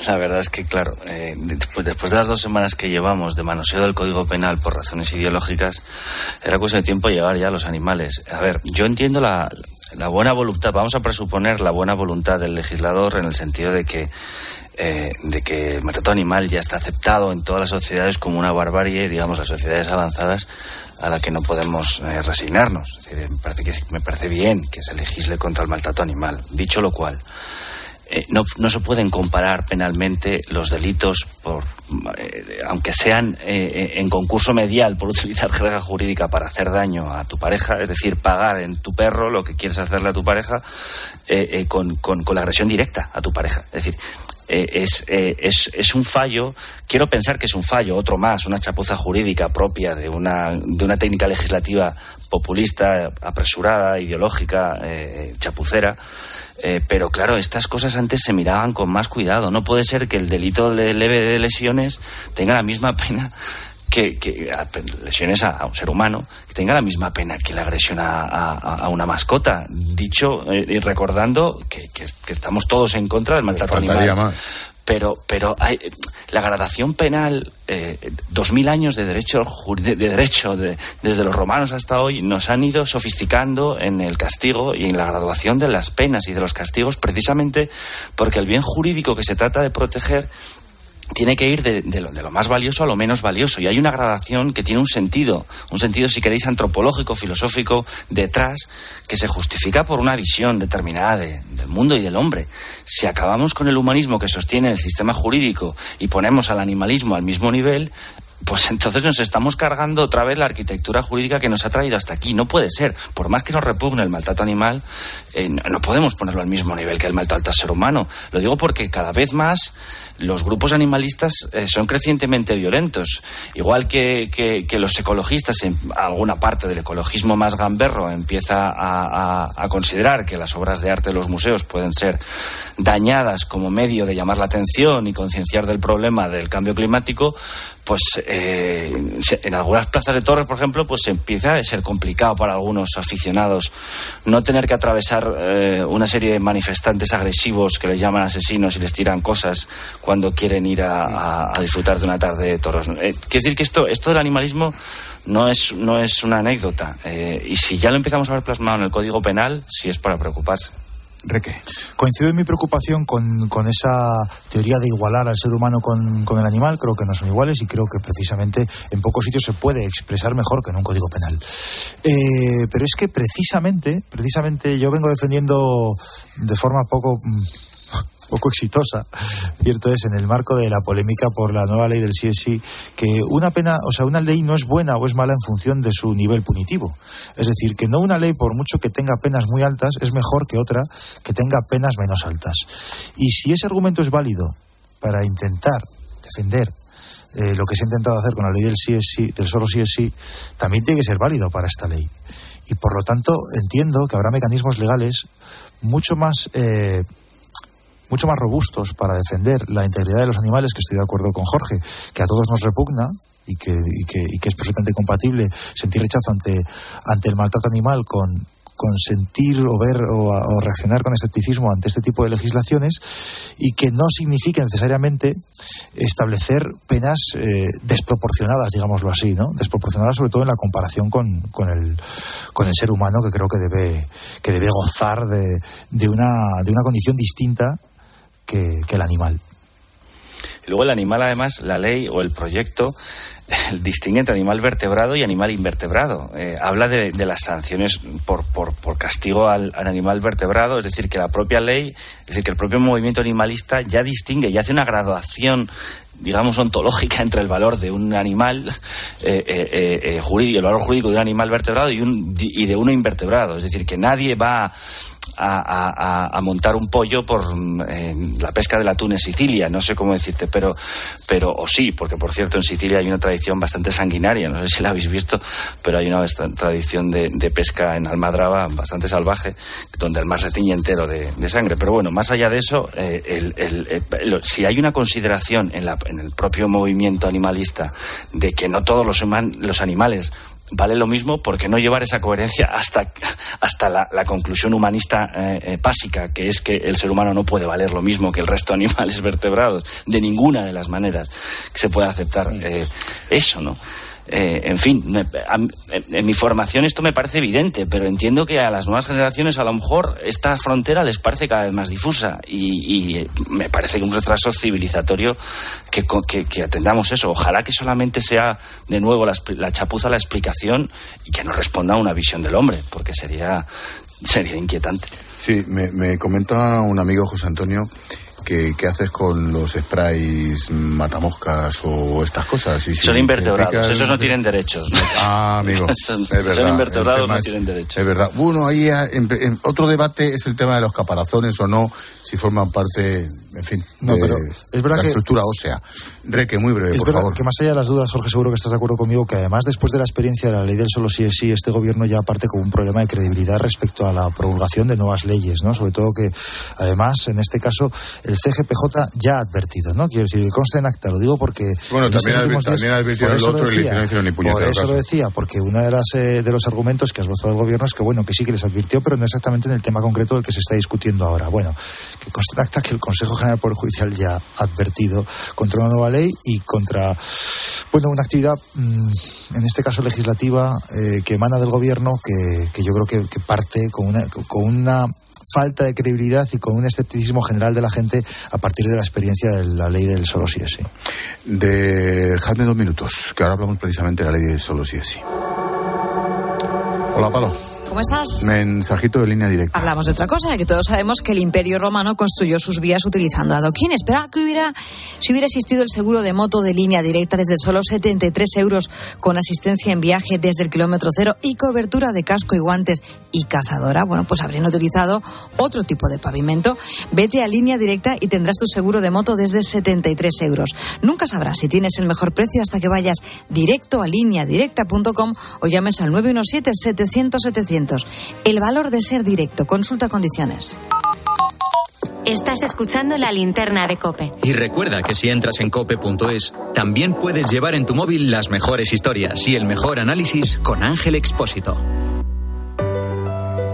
[SPEAKER 7] La verdad es que, claro, eh, después, después, de las dos semanas que llevamos de manoseo del Código Penal por razones ideológicas, era cuestión de tiempo llevar ya a los animales. A ver, yo entiendo la, la buena voluntad, vamos a presuponer la buena voluntad del legislador en el sentido de que eh, de que el maltrato animal ya está aceptado en todas las sociedades como una barbarie, digamos, las sociedades avanzadas a la que no podemos eh, resignarnos. me, parece que, me parece bien que se legisle contra el maltrato animal. Dicho lo cual, eh, no, no, se pueden comparar penalmente los delitos, por, eh, aunque sean en concurso medial por utilizar jerga jurídica para hacer daño a tu pareja, es decir, pagar en tu perro lo que quieres hacerle a tu pareja con, con, con la agresión directa a tu pareja. Es decir, eh, es, eh, es, es, un fallo, quiero pensar que es un fallo, otro más, una chapuza jurídica propia de una, de una técnica legislativa populista, apresurada, ideológica, eh, chapucera. pero claro, estas cosas antes se miraban con más cuidado. No puede ser que el delito de leve de lesiones tenga la misma pena que, lesiones a, un ser humano que tenga la misma pena que la agresión a, una mascota. Dicho eh, y recordando que, estamos todos en contra del maltrato animal. Pero, pero hay, la gradación penal, eh, dos mil años de derecho, de, derecho desde los romanos hasta hoy, nos han ido sofisticando en el castigo y en la graduación de las penas y de los castigos, precisamente porque el bien jurídico que se trata de proteger tiene que ir de, de, lo, de, lo, más valioso a lo menos valioso. Y hay una gradación que tiene un sentido, un sentido, si queréis, antropológico, filosófico, detrás, que se justifica por una visión determinada de, del mundo y del hombre. Si acabamos con el humanismo que sostiene el sistema jurídico y ponemos al animalismo al mismo nivel, pues entonces nos estamos cargando otra vez la arquitectura jurídica que nos ha traído hasta aquí. No puede ser. Por más que nos repugne el maltrato animal, eh, no podemos ponerlo al mismo nivel que el maltrato al ser humano. Lo digo porque cada vez más los grupos animalistas eh, son crecientemente violentos. Igual que, que, los ecologistas, en alguna parte del ecologismo más gamberro, empieza a, considerar que las obras de arte de los museos pueden ser dañadas como medio de llamar la atención y concienciar del problema del cambio climático, pues eh, en algunas plazas de torres, por ejemplo, pues empieza a ser complicado para algunos aficionados no tener que atravesar eh, una serie de manifestantes agresivos que les llaman asesinos y les tiran cosas cuando quieren ir a, disfrutar de una tarde de toros. Eh, quiere decir que esto, esto del animalismo no es, no es una anécdota. Eh, y si ya lo empezamos a ver plasmado en el Código Penal, sí es para preocuparse.
[SPEAKER 6] Reque. Coincido en mi preocupación con, con, esa teoría de igualar al ser humano con, con, el animal. Creo que no son iguales y creo que precisamente en pocos sitios se puede expresar mejor que en un código penal. Eh, pero es que precisamente, precisamente yo vengo defendiendo de forma poco poco exitosa, cierto es, en el marco de la polémica por la nueva ley del CSI, que una pena, o sea, una ley no es buena o es mala en función de su nivel punitivo. Es decir, que no una ley, por mucho que tenga penas muy altas, es mejor que otra que tenga penas menos altas. Y si ese argumento es válido para intentar defender eh, lo que se ha intentado hacer con la ley del CSI, del solo CSI, también tiene que ser válido para esta ley. Y por lo tanto, entiendo que habrá mecanismos legales mucho más eh, mucho más robustos para defender la integridad de los animales, que estoy de acuerdo con Jorge, que a todos nos repugna y que, que, es perfectamente compatible sentir rechazo ante, ante el maltrato animal con, con sentir o ver o, o, reaccionar con escepticismo ante este tipo de legislaciones y que no signifique necesariamente establecer penas eh, desproporcionadas, digámoslo así, ¿no? Desproporcionadas sobre todo en la comparación con, con, el, con el ser humano que creo que debe, que debe gozar de, de, una, de una condición distinta que, el animal.
[SPEAKER 7] Luego el animal, además, la ley o el proyecto distingue entre animal vertebrado y animal invertebrado. Eh, habla de, las sanciones por, por, castigo al, al, animal vertebrado, es decir, que la propia ley, es decir, que el propio movimiento animalista ya distingue, ya hace una graduación digamos, ontológica entre el valor de un animal eh, eh, jurídico, el valor jurídico de un animal vertebrado y, un, y de uno invertebrado. Es decir, que nadie va a, montar un pollo por eh, la pesca del atún en Sicilia, no sé cómo decirte, pero, pero, o sí, porque por cierto en Sicilia hay una tradición bastante sanguinaria, no sé si la habéis visto, pero hay una tradición de, pesca en Almadraba bastante salvaje, donde el mar se tiñe entero de, sangre. Pero bueno, más allá de eso, eh, el, el, el, si hay una consideración en, la, en el propio movimiento animalista de que no todos los animales vale lo mismo porque no llevar esa coherencia hasta, hasta la, la conclusión humanista eh, eh, básica, que es que el ser humano no puede valer lo mismo que el resto de animales vertebrados, de ninguna de las maneras que se puede aceptar eh, eso, ¿no? Eh, en fin, me, a, en mi formación esto me parece evidente, pero entiendo que a las nuevas generaciones a lo mejor esta frontera les parece cada vez más difusa y, y me parece que un retraso civilizatorio que, atendamos eso. Ojalá que solamente sea de nuevo la, chapuza la explicación y que no responda a una visión del hombre, porque sería, sería inquietante.
[SPEAKER 1] Sí, me comenta un amigo José Antonio ¿Qué, ¿qué, haces con los sprays matamoscas o estas cosas?
[SPEAKER 7] Y si son invertebrados, esos no tienen derechos. ¿no?
[SPEAKER 1] Ah, amigo.
[SPEAKER 7] son,
[SPEAKER 1] es verdad,
[SPEAKER 7] son invertebrados, no
[SPEAKER 1] es,
[SPEAKER 7] tienen derechos.
[SPEAKER 1] Es verdad. Bueno, ahí en, en, otro debate es el tema de los caparazones o no, si forman parte, en fin,
[SPEAKER 6] no,
[SPEAKER 1] de,
[SPEAKER 6] pero es verdad
[SPEAKER 1] la
[SPEAKER 6] que,
[SPEAKER 1] estructura ósea. Reque, muy breve,
[SPEAKER 6] es
[SPEAKER 1] por
[SPEAKER 6] verdad
[SPEAKER 1] favor.
[SPEAKER 6] que más allá de las dudas, Jorge, seguro que estás de acuerdo conmigo que además después de la experiencia de la ley del solo sí es sí, este gobierno ya parte con un problema de credibilidad respecto a la promulgación de nuevas leyes, ¿no? Sobre todo que además en este caso el CGPJ ya ha advertido, ¿no? Quiero decir, que consta en acta, lo digo porque
[SPEAKER 1] bueno, también, adver días, también advirtieron el otro y le hicieron ni
[SPEAKER 6] Por eso
[SPEAKER 1] caso.
[SPEAKER 6] lo decía, porque uno de, las, eh, de los argumentos que has votado el gobierno es que bueno, que sí que les advirtió, pero no exactamente en el tema concreto del que se está discutiendo ahora. Bueno, que consta en acta que el Consejo General Poder Judicial ya advertido contra una nueva ley y contra Bueno, una actividad, mm, en este caso legislativa, eh, que emana del gobierno, que, que yo creo que, que parte con una, con una falta de credibilidad y con un escepticismo general de la gente a partir de la experiencia de la ley del solo sí es sí.
[SPEAKER 1] Dejadme dos minutos, que ahora hablamos precisamente de la ley del solo sí es sí. Hola, Palo.
[SPEAKER 10] ¿Cómo estás?
[SPEAKER 1] Mensajito de línea directa.
[SPEAKER 10] Hablamos de otra cosa, que todos sabemos que el Imperio Romano construyó sus vías utilizando adoquines. Pero que hubiera, si hubiera existido el seguro de moto de línea directa desde solo 73 euros con asistencia en viaje desde el kilómetro cero y cobertura de casco y guantes y cazadora, bueno, pues habrían utilizado otro tipo de pavimento. Vete a línea directa y tendrás tu seguro de moto desde 73 euros. Nunca sabrás si tienes el mejor precio hasta que vayas directo a lineadirecta.com o llames al 917-700-700. El valor de ser directo. Consulta condiciones.
[SPEAKER 3] Estás escuchando la linterna de Cope.
[SPEAKER 2] Y recuerda que si entras en cope.es, también puedes llevar en tu móvil las mejores historias y el mejor análisis con Ángel Expósito.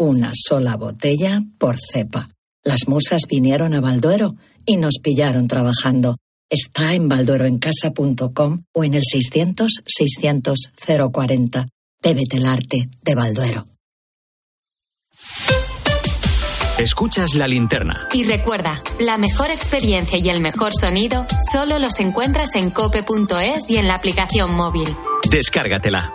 [SPEAKER 11] Una sola botella por cepa. Las musas vinieron a Balduero y nos pillaron trabajando. Está en baldueroencasa.com o en el 600-600-040. Bébete el arte de Balduero.
[SPEAKER 2] Escuchas la linterna.
[SPEAKER 3] Y recuerda, la mejor experiencia y el mejor sonido solo los encuentras en cope.es y en la aplicación móvil.
[SPEAKER 2] Descárgatela.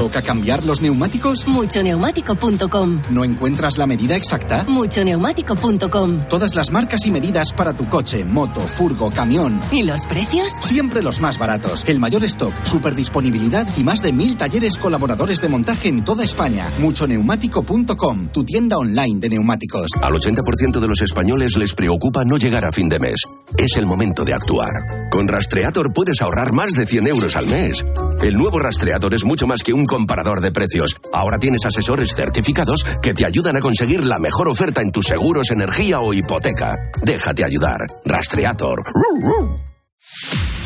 [SPEAKER 12] ¿Toca cambiar los neumáticos?
[SPEAKER 13] Muchoneumático.com.
[SPEAKER 12] ¿No encuentras la medida exacta?
[SPEAKER 13] Muchoneumático.com.
[SPEAKER 12] Todas las marcas y medidas para tu coche, moto, furgo, camión.
[SPEAKER 13] ¿Y los precios?
[SPEAKER 12] Siempre los más baratos. El mayor stock, super disponibilidad y más de mil talleres colaboradores de montaje en toda España. Muchoneumático.com, tu tienda online de neumáticos.
[SPEAKER 14] Al 80% de los españoles les preocupa no llegar a fin de mes. Es el momento de actuar. Con Rastreator puedes ahorrar más de 100 euros al mes. El nuevo Rastreator es mucho más que un comparador de precios. Ahora tienes asesores certificados que te ayudan a conseguir la mejor oferta en tus seguros, energía o hipoteca. Déjate ayudar. Rastreator.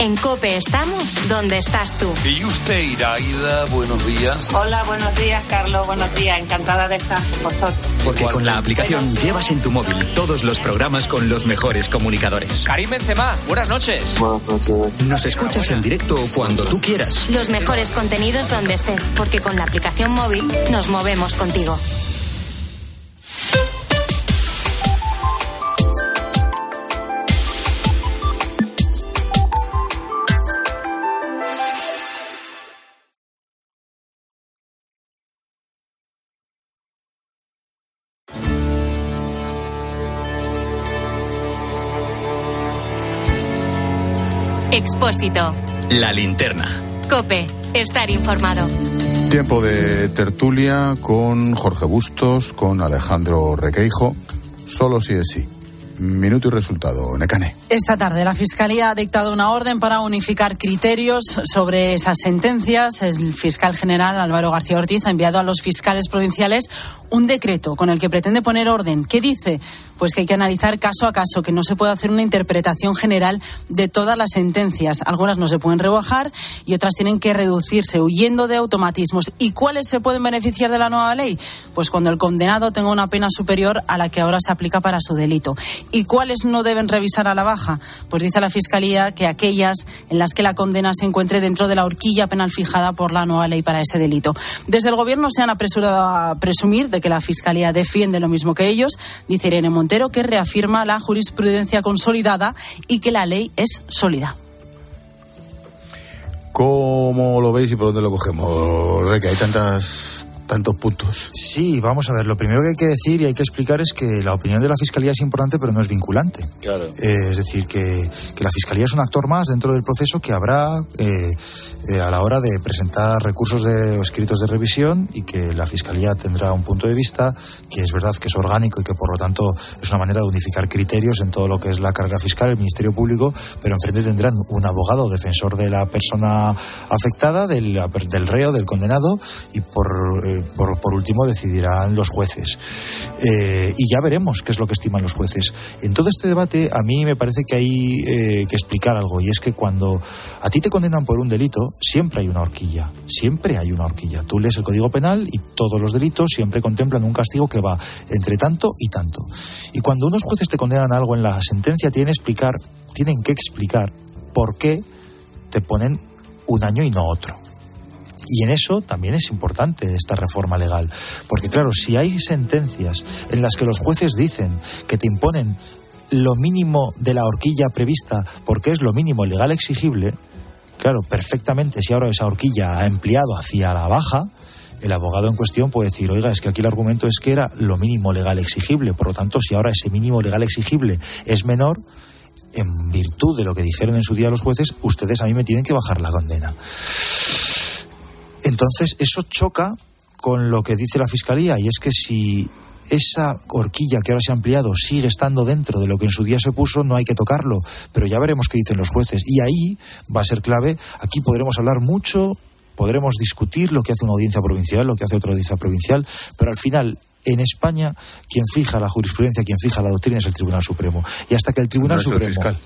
[SPEAKER 3] En Cope estamos donde estás tú.
[SPEAKER 15] Y usted, Iraida, buenos días.
[SPEAKER 16] Hola, buenos días, Carlos. Buenos días. Encantada de estar con vosotros.
[SPEAKER 2] Porque con la aplicación llevas en tu móvil todos los programas con los mejores comunicadores.
[SPEAKER 17] Karim Benzema, buenas noches.
[SPEAKER 2] Nos escuchas en directo cuando tú quieras.
[SPEAKER 3] Los mejores contenidos donde estés, porque con la aplicación móvil nos movemos contigo. Expósito.
[SPEAKER 2] La linterna.
[SPEAKER 3] Cope. Estar informado.
[SPEAKER 1] Tiempo de tertulia con Jorge Bustos, con Alejandro Requeijo. Solo si es sí. Minuto y resultado, Necane.
[SPEAKER 9] Esta tarde la Fiscalía ha dictado una orden para unificar criterios sobre esas sentencias. El fiscal general Álvaro García Ortiz ha enviado a los fiscales provinciales un decreto con el que pretende poner orden. ¿Qué dice? Pues que hay que analizar caso a caso, que no se puede hacer una interpretación general de todas las sentencias. Algunas no se pueden rebajar y otras tienen que reducirse, huyendo de automatismos. ¿Y cuáles se pueden beneficiar de la nueva ley? Pues cuando el condenado tenga una pena superior a la que ahora se aplica para su delito. ¿Y cuáles no deben revisar a la baja? Pues dice la Fiscalía que aquellas en las que la condena se encuentre dentro de la horquilla penal fijada por la nueva ley para ese delito. Desde el Gobierno se han apresurado a presumir de que la Fiscalía defiende lo mismo que ellos, dice Irene Montero, que reafirma la jurisprudencia consolidada y que la ley es sólida.
[SPEAKER 1] ¿Cómo lo veis y por dónde lo cogemos? que hay tantas tantos puntos.
[SPEAKER 6] Sí, vamos a ver. Lo primero que hay que decir y hay que explicar es que la opinión de la Fiscalía es importante, pero no es vinculante.
[SPEAKER 7] Claro.
[SPEAKER 6] Eh, es decir, que, que, la Fiscalía es un actor más dentro del proceso que habrá eh, eh, a la hora de presentar recursos de, o escritos de revisión y que la Fiscalía tendrá un punto de vista que es verdad que es orgánico y que por lo tanto es una manera de unificar criterios en todo lo que es la carrera fiscal, el Ministerio Público, pero enfrente tendrán un abogado defensor de la persona afectada, del, del reo, del condenado y por por, por, último decidirán los jueces. Eh, y ya veremos qué es lo que estiman los jueces. En todo este debate a mí me parece que hay eh, que explicar algo y es que cuando a ti te condenan por un delito siempre hay una horquilla, siempre hay una horquilla. Tú lees el Código Penal y todos los delitos siempre contemplan un castigo que va entre tanto y tanto. Y cuando unos jueces te condenan algo en la sentencia tienen, explicar, tienen que explicar por qué te ponen un año y no otro. Y en eso también es importante esta reforma legal. Porque claro, si hay sentencias en las que los jueces dicen que te imponen lo mínimo de la horquilla prevista porque es lo mínimo legal exigible, claro, perfectamente si ahora esa horquilla ha empleado hacia la baja, el abogado en cuestión puede decir, oiga, es que aquí el argumento es que era lo mínimo legal exigible, por lo tanto, si ahora ese mínimo legal exigible es menor, en virtud de lo que dijeron en su día los jueces, ustedes a mí me tienen que bajar la condena. Entonces, eso choca con lo que dice la Fiscalía, y es que si esa horquilla que ahora se ha ampliado sigue estando dentro de lo que en su día se puso, no hay que tocarlo. Pero ya veremos qué dicen los jueces. Y ahí va a ser clave. Aquí podremos hablar mucho, podremos discutir lo que hace una audiencia provincial, lo que hace otra audiencia provincial, pero al final. En España, quien fija la jurisprudencia, quien fija la doctrina es el Tribunal Supremo. Y hasta que el Tribunal
[SPEAKER 1] no
[SPEAKER 6] Supremo.
[SPEAKER 1] Es el fiscal.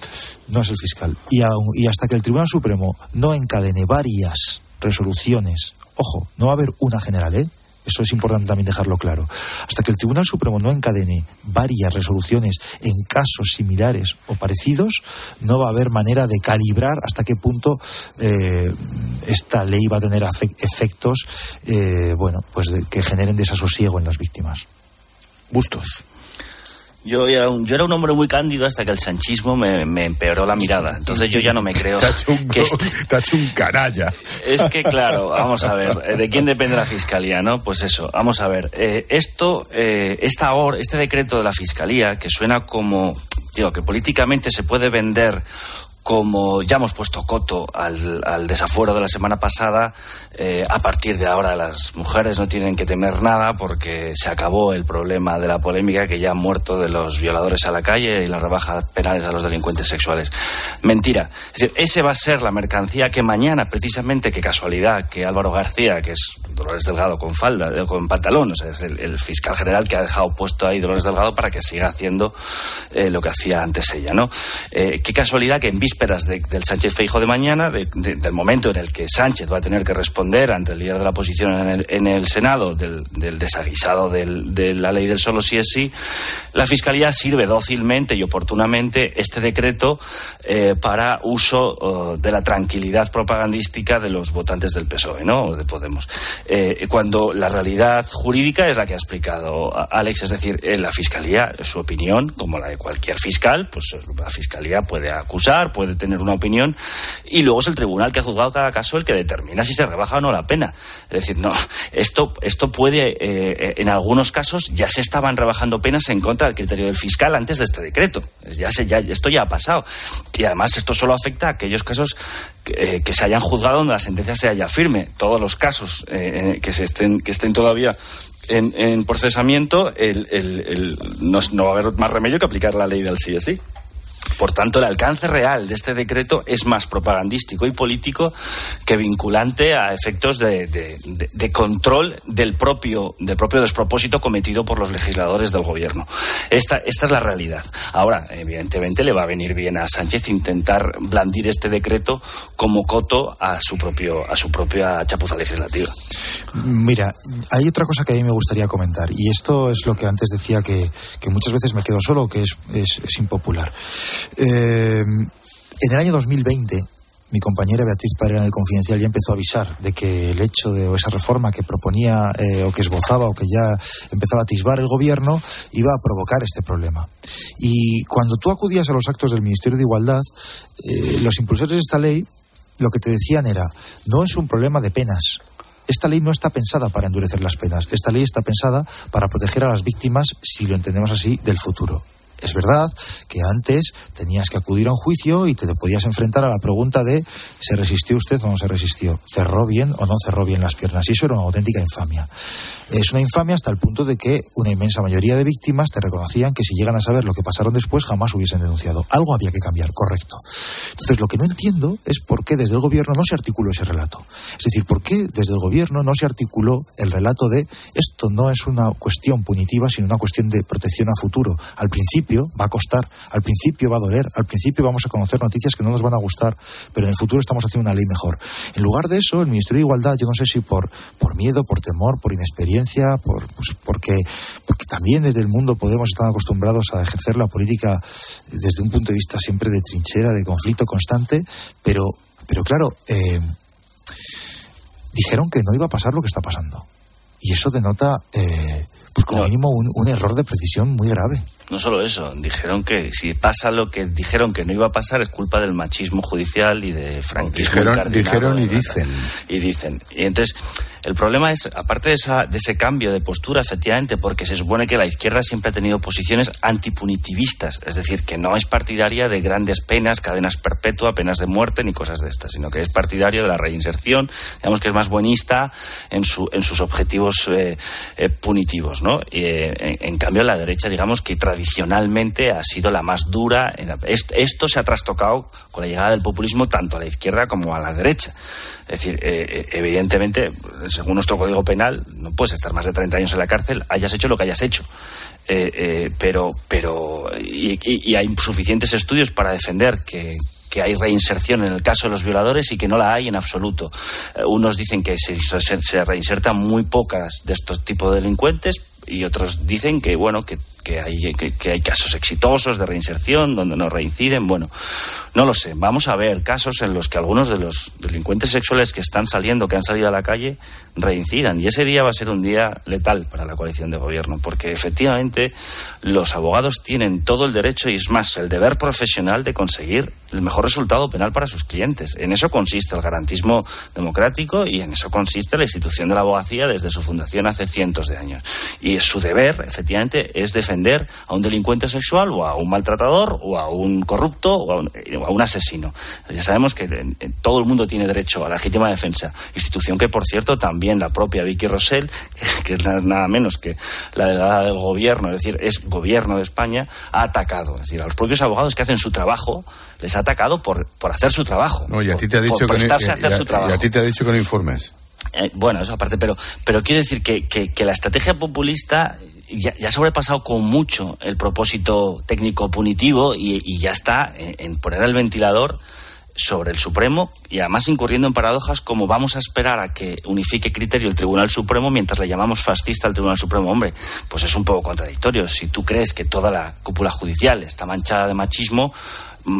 [SPEAKER 6] No es el fiscal. Y, y hasta que el Tribunal Supremo no encadene varias resoluciones Ojo, no va a haber una general, ¿eh? Eso es importante también dejarlo claro. Hasta que el Tribunal Supremo no encadene varias resoluciones en casos similares o parecidos, no va a haber manera de calibrar hasta qué punto eh, esta ley va a tener efectos, eh, bueno, pues de, que generen desasosiego en las víctimas.
[SPEAKER 1] Bustos.
[SPEAKER 7] Yo era, un, yo era un hombre muy cándido hasta que el sanchismo me, me empeoró la mirada. Entonces yo ya no me creo.
[SPEAKER 1] Te ha hecho un,
[SPEAKER 7] que
[SPEAKER 1] te ha hecho un canalla.
[SPEAKER 7] Es que, claro, vamos a ver, ¿de quién depende la fiscalía, no? Pues eso, vamos a ver. Eh, esto, eh, esta or, este decreto de la fiscalía, que suena como, digo, que políticamente se puede vender como ya hemos puesto coto al, al desafuero de la semana pasada, eh, a partir de ahora las mujeres no tienen que temer nada porque se acabó el problema de la polémica que ya han muerto de los violadores a la calle y las rebajas penales a los delincuentes sexuales. Mentira. Es decir, ese va a ser la mercancía que mañana, precisamente, qué casualidad, que Álvaro García, que es Dolores Delgado con falda, eh, con pantalón, o sea, es el, el, fiscal general que ha dejado puesto ahí Dolores Delgado para que siga haciendo eh, lo que hacía antes ella, ¿no? Eh, qué casualidad que en vísperas de, del Sánchez Feijo de mañana, de, de, del momento en el que Sánchez va a tener que responder ante el líder de la oposición en el, en el Senado del, desaguisado de la ley del solo sí es sí, la Fiscalía sirve dócilmente y oportunamente este decreto eh, para uso uh, de la tranquilidad propagandística de los votantes del PSOE, ¿no? O de Podemos. Eh, cuando la realidad jurídica es la que ha explicado Alex, es decir, eh, la Fiscalía, su opinión, como la de cualquier fiscal, pues la Fiscalía puede acusar, puede tener una opinión, y luego es el tribunal que ha juzgado cada caso el que determina si se rebaja o no la pena. Es decir, no, esto, esto puede, eh, en algunos casos, ya se estaban rebajando penas en contra del criterio del fiscal antes de este decreto. Ya se, ya, esto ya ha pasado. Y además esto solo afecta a aquellos casos que, eh, se hayan juzgado donde la sentencia sea ya firme. Todos los casos eh, que, se estén, que estén todavía en, en procesamiento, el, el, el, no, no, va a haber más remedio que aplicar la ley del sí sí. Por tanto, el alcance real de este decreto es más propagandístico y político que vinculante a efectos de, de, control del propio, del propio despropósito cometido por los legisladores del gobierno. Esta, esta es la realidad. Ahora, evidentemente, le va a venir bien a Sánchez intentar blandir este decreto como coto a su, propio, a su propia chapuza legislativa.
[SPEAKER 6] Mira, hay otra cosa que a mí me gustaría comentar, y esto es lo que antes decía que, que muchas veces me quedo solo, que es, es impopular. Eh, en el año 2020, mi compañera Beatriz Padre en el Confidencial ya empezó a avisar de que el hecho de esa reforma que proponía eh, o que esbozaba o que ya empezaba a atisbar el gobierno iba a provocar este problema. Y cuando tú acudías a los actos del Ministerio de Igualdad, eh, los impulsores de esta ley lo que te decían era, no es un problema de penas. Esta ley no está pensada para endurecer las penas. Esta ley está pensada para proteger a las víctimas, si lo entendemos así, del futuro. Es verdad que antes tenías que acudir a un juicio y te podías enfrentar a la pregunta de ¿se resistió usted o no se resistió? ¿Cerró bien o no cerró bien las piernas? Y eso era una auténtica infamia. Es una infamia hasta el punto de que una inmensa mayoría de víctimas te reconocían que si llegan a saber lo que pasaron después jamás hubiesen denunciado. Algo había que cambiar, correcto. Entonces lo que no entiendo es por qué desde el gobierno no se articuló ese relato. Es decir, por qué desde el gobierno no se articuló el relato de esto no es una cuestión punitiva, sino una cuestión de protección a futuro. Al principio va a costar, al principio va a doler, al principio vamos a conocer noticias que no nos van a gustar, pero en el futuro estamos haciendo una ley mejor. En lugar de eso, el Ministerio de Igualdad, yo no sé si por, por miedo, por temor, por inexperiencia, por, pues porque, porque también desde el mundo Podemos estar acostumbrados a ejercer la política desde un punto de vista siempre de trinchera, de conflicto constante, pero, pero claro, eh, dijeron que no iba a pasar lo que está pasando. Y eso denota, eh, pues como mínimo, un, un error de precisión muy grave.
[SPEAKER 7] No solo eso, dijeron que si pasa lo que dijeron que no iba a pasar es culpa del machismo judicial y de franquismo.
[SPEAKER 1] Dijeron, dijeron y dicen.
[SPEAKER 7] Y dicen. Y entonces, el problema es, aparte de, esa, de ese cambio de postura, efectivamente, porque se supone que la izquierda siempre ha tenido posiciones antipunitivistas, es decir, que no es partidaria de grandes penas, cadenas perpetuas, penas de muerte ni cosas de estas, sino que es partidario de la reinserción, digamos que es más buenista en, su, en sus objetivos eh, eh, punitivos, ¿no? Eh, en, en, cambio, la derecha, digamos que tradicionalmente ha sido la más dura. Esto se ha trastocado con la llegada del populismo tanto a la izquierda como a la derecha. Es decir, eh, evidentemente, según nuestro Código Penal, no puedes estar más de 30 años en la cárcel, hayas hecho lo que hayas hecho. Eh, eh, pero, pero y, y, hay suficientes estudios para defender que, que hay reinserción en el caso de los violadores y que no la hay en absoluto. unos dicen que se, se, se reinsertan muy pocas de estos tipos de delincuentes y otros dicen que, bueno, que que hay, casos exitosos de reinserción donde no reinciden. Bueno, no lo sé. Vamos a ver casos en los que algunos de los delincuentes sexuales que están saliendo, que han salido a la calle, reincidan. Y ese día va a ser un día letal para la coalición de gobierno, porque efectivamente los abogados tienen todo el derecho y es más el deber profesional de conseguir el mejor resultado penal para sus clientes. En eso consiste el garantismo democrático y en eso consiste la institución de la abogacía desde su fundación hace cientos de años. Y su deber, efectivamente, es defender a un delincuente sexual o a un maltratador o a un corrupto o a un, o a un asesino. Ya sabemos que todo el mundo tiene derecho a la legítima defensa, institución que, por cierto, también la propia Vicky Rosell, que es nada menos que la delegada del gobierno, es decir, es gobierno de España, ha atacado. Es decir, a los propios abogados que hacen su trabajo, les ha atacado por, por hacer su trabajo.
[SPEAKER 1] No, y a ti te ha dicho
[SPEAKER 7] por, por
[SPEAKER 1] que,
[SPEAKER 7] no, a hacer su trabajo.
[SPEAKER 1] y a ti te ha dicho que no informes.
[SPEAKER 7] Eh, bueno, eso aparte, pero, pero quiero decir que, que, que la estrategia populista ya, ya, ha sobrepasado con mucho el propósito técnico punitivo y, y ya está en, en, poner el ventilador sobre el Supremo y además incurriendo en paradojas como vamos a esperar a que unifique criterio el Tribunal Supremo mientras le llamamos fascista al Tribunal Supremo. Hombre, pues es un poco contradictorio. Si tú crees que toda la cúpula judicial está manchada de machismo,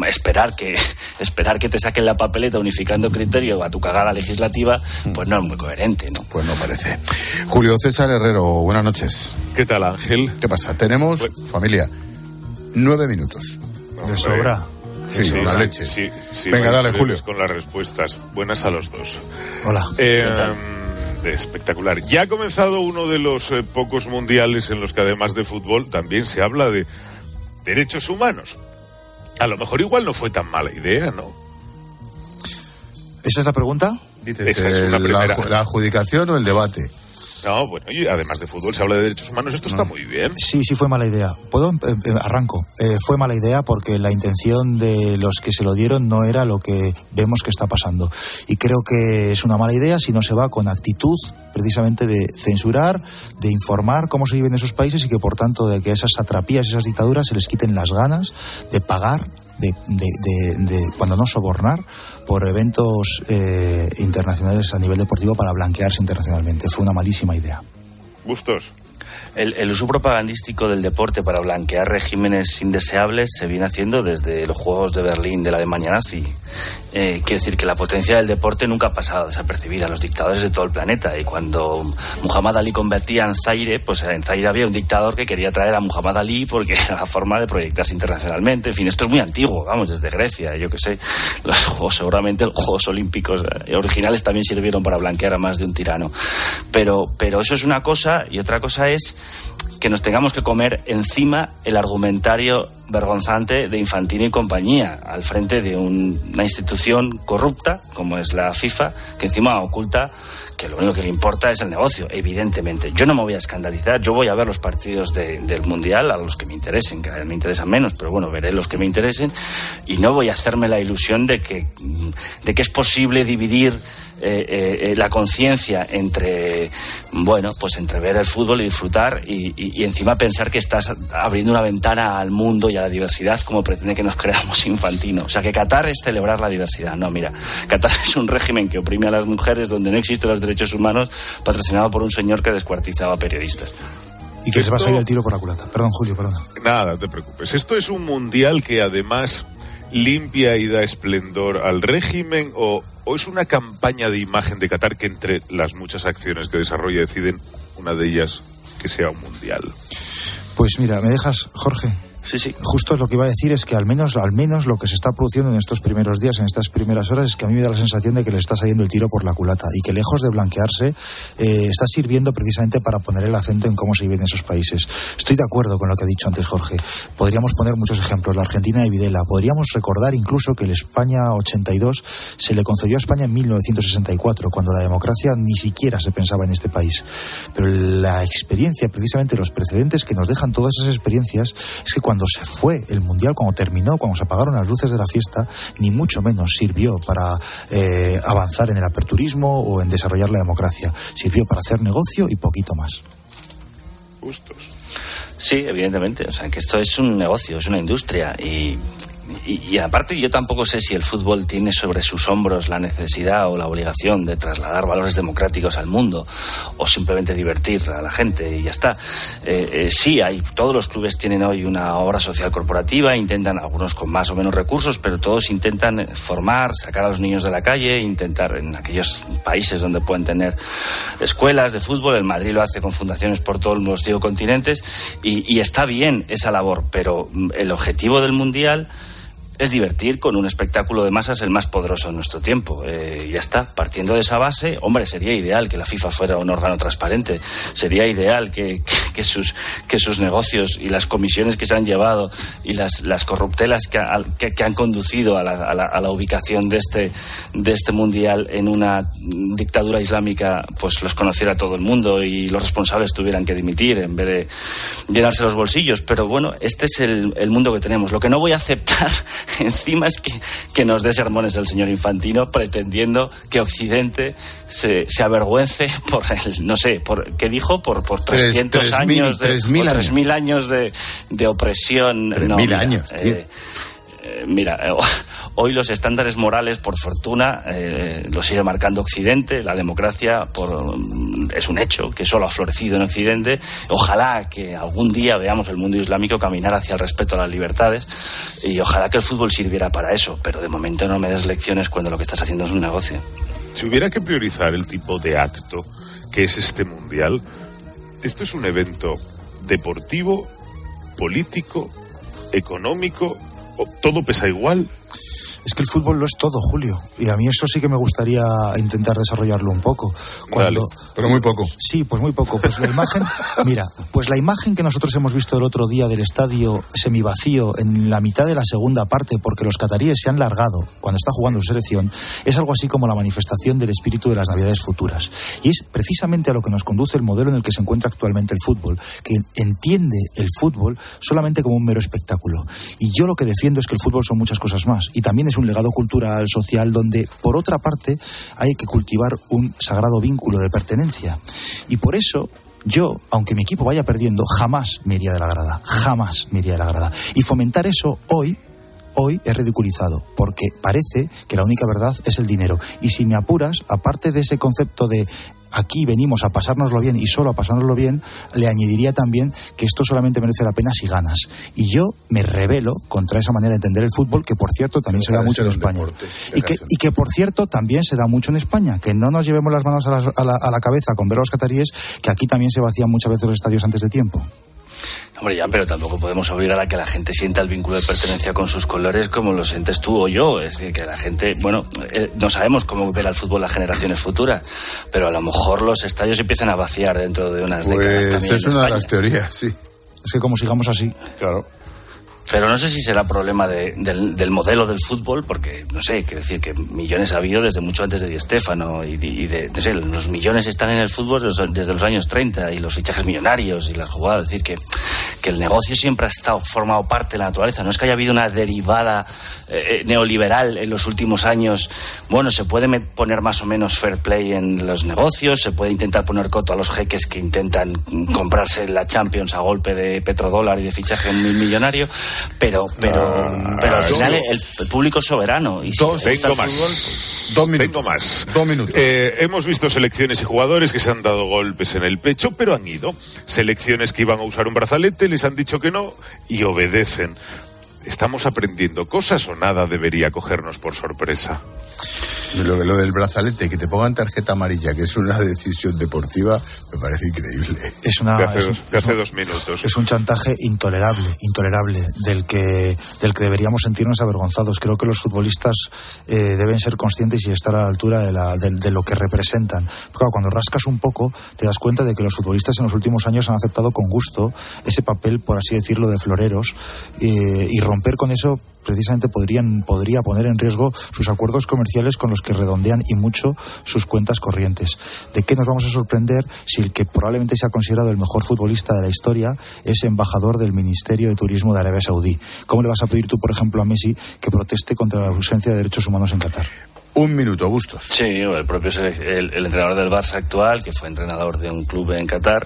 [SPEAKER 7] esperar que esperar que te saquen la papeleta unificando criterio a tu cagada legislativa, pues no es muy coherente, ¿no?
[SPEAKER 1] Pues no parece. Julio César Herrero, buenas noches.
[SPEAKER 17] ¿Qué tal, Ángel?
[SPEAKER 1] ¿Qué pasa? Tenemos, pues... familia, nueve minutos.
[SPEAKER 6] De sobra.
[SPEAKER 1] Sí, sí, una leche.
[SPEAKER 17] Sí, sí,
[SPEAKER 1] Venga, dale, Julio.
[SPEAKER 17] Con las respuestas. Buenas a los dos.
[SPEAKER 6] Hola.
[SPEAKER 17] Eh, de espectacular. Ya ha comenzado uno de los eh, pocos mundiales en los que además de fútbol también se habla de derechos humanos. A lo mejor igual no fue tan mala idea, ¿no?
[SPEAKER 6] ¿Esa es la pregunta?
[SPEAKER 1] Dices, Esa es una primera. La, la adjudicación o el debate?
[SPEAKER 17] No, bueno, y además de fútbol se habla de derechos humanos, esto no. está muy bien.
[SPEAKER 6] Sí, sí fue mala idea. ¿Puedo? Eh, eh, arranco. Eh, fue mala idea porque la intención de los que se lo dieron no era lo que vemos que está pasando. Y creo que es una mala idea si no se va con actitud precisamente de censurar, de informar cómo se vive en esos países y que por tanto de que esas atrapías, esas dictaduras se les quiten las ganas de pagar de, de, de, de, cuando no sobornar por eventos eh, internacionales a nivel deportivo para blanquearse internacionalmente. Fue una malísima idea.
[SPEAKER 17] Gustos.
[SPEAKER 7] El, el, uso propagandístico del deporte para blanquear regímenes indeseables se viene haciendo desde los Juegos de Berlín de la Alemania nazi. Eh, quiero decir que la potencia del deporte nunca ha pasado desapercibida a los dictadores de todo el planeta. Y cuando Muhammad Ali combatía en Zaire, pues en Zaire había un dictador que quería traer a Muhammad Ali porque era la forma de proyectarse internacionalmente. En fin, esto es muy antiguo, vamos, desde Grecia, yo que sé. Los Juegos, seguramente los Juegos Olímpicos eh, originales también sirvieron para blanquear a más de un tirano. Pero, pero eso es una cosa y otra cosa es que nos tengamos que comer encima el argumentario vergonzante de Infantino y compañía al frente de un- una institución corrupta como es la FIFA, que encima oculta que lo único que le importa es el negocio, evidentemente. Yo no me voy a escandalizar, yo voy a ver los partidos de- del Mundial, a los que me interesen, que me interesan menos, pero bueno, veré los que me interesen y no voy a hacerme la ilusión de que, de que es posible dividir eh, eh, eh, la conciencia entre, bueno, pues entre ver el fútbol y disfrutar y, y- y encima pensar que estás abriendo una ventana al mundo y a la diversidad como pretende que nos creamos infantino. O sea, que Qatar es celebrar la diversidad. No, mira, Qatar es un régimen que oprime a las mujeres donde no existen los derechos humanos patrocinado por un señor que descuartizaba periodistas.
[SPEAKER 6] Y que se va a salir el tiro por la culata. Perdón, Julio, perdón.
[SPEAKER 17] Nada, te preocupes. Esto es un mundial que además limpia y da esplendor al régimen o, o es una campaña de imagen de Qatar que entre las muchas acciones que desarrolla deciden una de ellas que sea un mundial.
[SPEAKER 6] Pues mira, ¿me dejas, Jorge? Justo lo que iba a decir es que al menos, al menos lo que se está produciendo en estos primeros días, en estas primeras horas, es que a mí me da la sensación de que le está saliendo el tiro por la culata y que lejos de blanquearse, eh, está sirviendo precisamente para poner el acento en cómo se vive en esos países. Estoy de acuerdo con lo que ha dicho antes Jorge. Podríamos poner muchos ejemplos. La Argentina de Videla. Podríamos recordar incluso que el España 82 se le concedió a España en 1964, cuando la democracia ni siquiera se pensaba en este país. Pero la experiencia, precisamente los precedentes que nos dejan todas esas experiencias, es que cuando se fue el Mundial, cuando terminó, cuando se apagaron las luces de la fiesta, ni mucho menos sirvió para eh, avanzar en el aperturismo o en desarrollar la democracia. Sirvió para hacer negocio y poquito más.
[SPEAKER 17] Justos.
[SPEAKER 7] Sí, evidentemente. O sea, que esto es un negocio, es una industria. Y, y, aparte, yo tampoco sé si el fútbol tiene sobre sus hombros la necesidad o la obligación de trasladar valores democráticos al mundo o simplemente divertir a la gente y ya está. Eh, eh, sí, hay, todos los clubes tienen hoy una obra social corporativa, intentan, algunos con más o menos recursos, pero todos intentan formar, sacar a los niños de la calle, intentar en aquellos países donde pueden tener escuelas de fútbol. El Madrid lo hace con fundaciones por todos los continentes y, y está bien esa labor, pero mm, el objetivo del Mundial es divertir con un espectáculo de masas el más poderoso en nuestro tiempo. Eh, ya está, partiendo de esa base, hombre, sería ideal que la FIFA fuera un órgano transparente, sería ideal que, que, que sus, que sus negocios y las comisiones que se han llevado y las, las corruptelas que, ha- que- que han conducido a la, a la- a la ubicación de este, de este mundial en una dictadura islámica, pues los conociera todo el mundo y los responsables tuvieran que dimitir en vez de llenarse los bolsillos. Pero bueno, este es el, el mundo que tenemos. Lo que no voy a aceptar encima es que, que nos dé sermones el señor Infantino pretendiendo que Occidente se, se avergüence por el, no sé, por, ¿qué dijo? Por, por
[SPEAKER 1] Tres-
[SPEAKER 7] 300
[SPEAKER 1] tres mil-
[SPEAKER 7] años de,
[SPEAKER 1] tres mil
[SPEAKER 7] por
[SPEAKER 1] años.
[SPEAKER 7] 3.000 años de, de opresión.
[SPEAKER 1] Tres
[SPEAKER 7] No,
[SPEAKER 1] mil
[SPEAKER 7] mira,
[SPEAKER 1] años,
[SPEAKER 7] eh,
[SPEAKER 1] tío.
[SPEAKER 7] eh, mira, eh, hoy los estándares morales, por fortuna, eh, los sigue marcando Occidente. La democracia por, mm, es un hecho que solo ha florecido en Occidente. Ojalá que algún día veamos el mundo islámico caminar hacia el respeto a las libertades y ojalá que el fútbol sirviera para eso. Pero de momento no me des lecciones cuando lo que estás haciendo es un negocio.
[SPEAKER 17] Si hubiera que priorizar el tipo de acto que es este mundial, esto es un evento deportivo, político, económico, todo pesa igual.
[SPEAKER 6] Es que el fútbol lo es todo, Julio. Y a mí eso sí que me gustaría intentar desarrollarlo un poco. Cuando...
[SPEAKER 1] pero muy poco.
[SPEAKER 6] Sí, pues muy poco. Pues la imagen, mira, pues la imagen que nosotros hemos visto el otro día del estadio semivacío en la mitad de la segunda parte, porque los cataríes se han largado cuando está jugando su selección, es algo así como la manifestación del espíritu de las navidades futuras. Y es precisamente a lo que nos conduce el modelo en el que se encuentra actualmente el fútbol, que entiende el fútbol solamente como un mero espectáculo. Y yo lo que defiendo es que el fútbol son muchas cosas más. Y también es un legado cultural, social, donde, por otra parte, hay que cultivar un sagrado vínculo de pertenencia. Y por eso, yo, aunque mi equipo vaya perdiendo, jamás me iría de la grada. Jamás me iría de la grada. Y fomentar eso hoy. Hoy es ridiculizado, porque parece que la única verdad es el dinero. Y si me apuras, aparte de ese concepto de aquí venimos a pasárnoslo bien y solo a pasárnoslo bien, le añadiría también que esto solamente merece la pena si ganas. Y yo me rebelo contra esa manera de entender el fútbol, que por cierto también se da mucho en España. y, que, y que por cierto también se da mucho en España. Que no nos llevemos las manos a la, a la, a la cabeza con ver a los cataríes, que aquí también se vacían muchas veces los estadios antes de tiempo.
[SPEAKER 7] Hombre, ya, pero tampoco podemos obligar a que la gente sienta el vínculo de pertenencia con sus colores como lo sientes tú o yo. Es decir, que la gente, bueno, eh, no sabemos cómo ver al fútbol las generaciones futuras, pero a lo mejor los estadios empiezan a vaciar dentro de unas décadas
[SPEAKER 1] Pues
[SPEAKER 7] también.
[SPEAKER 1] es
[SPEAKER 7] en
[SPEAKER 1] una de las teorías, sí.
[SPEAKER 6] Es que como sigamos así.
[SPEAKER 1] Claro.
[SPEAKER 7] Pero no sé si será problema de- del, del modelo del fútbol, porque, no sé, quiero decir que millones ha habido desde mucho antes de Di Stéfano y, de- y de, no sé, los millones están en el fútbol desde los- desde los años 30 y los fichajes millonarios y las jugadas. Es decir, que, que el negocio siempre ha estado formado parte de la naturaleza. No es que haya habido una derivada eh, neoliberal en los últimos años. Bueno, se puede me- poner más o menos fair play en los negocios, se puede intentar poner coto a los jeques que intentan comprarse la Champions a golpe de petrodólar y de fichaje mil millonario, pero, pero, pero al
[SPEAKER 17] dos-
[SPEAKER 7] final el, el público es soberano. Y
[SPEAKER 17] Dos, más.
[SPEAKER 7] fútbol,
[SPEAKER 17] Dos minutos. Vengo más.
[SPEAKER 1] Dos minutos.
[SPEAKER 17] Eh, hemos visto selecciones y jugadores que se han dado golpes en el pecho, pero han ido. Selecciones que iban a usar un brazalete, les han dicho que no y obedecen. ¿Estamos aprendiendo cosas o nada debería cogernos por sorpresa?
[SPEAKER 1] Lo, lo del brazalete, que te pongan tarjeta amarilla, que es una decisión deportiva, me parece increíble.
[SPEAKER 6] Es una
[SPEAKER 17] De hace
[SPEAKER 6] es
[SPEAKER 17] dos-
[SPEAKER 6] un-
[SPEAKER 17] de
[SPEAKER 6] es
[SPEAKER 17] hace
[SPEAKER 6] un-
[SPEAKER 17] dos minutos.
[SPEAKER 6] Es un chantaje intolerable, intolerable, del que, del que deberíamos sentirnos avergonzados. Creo que los futbolistas eh, deben ser conscientes y estar a la altura de, la- de- de lo que representan. Porque, claro, cuando rascas un poco, te das cuenta de que los futbolistas en los últimos años han aceptado con gusto ese papel, por así decirlo, de floreros eh, y romper con eso precisamente podrían, podría poner en riesgo sus acuerdos comerciales con los que redondean y mucho sus cuentas corrientes. ¿De qué nos vamos a sorprender si el que probablemente sea considerado el mejor futbolista de la historia es embajador del Ministerio de Turismo de Arabia Saudí? ¿Cómo le vas a pedir tú, por ejemplo, a Messi que proteste contra la ausencia de derechos humanos en Qatar?
[SPEAKER 1] Un minuto, Bustos.
[SPEAKER 7] Sí, el propio el, el entrenador del Barça actual, que fue entrenador de un club en Qatar,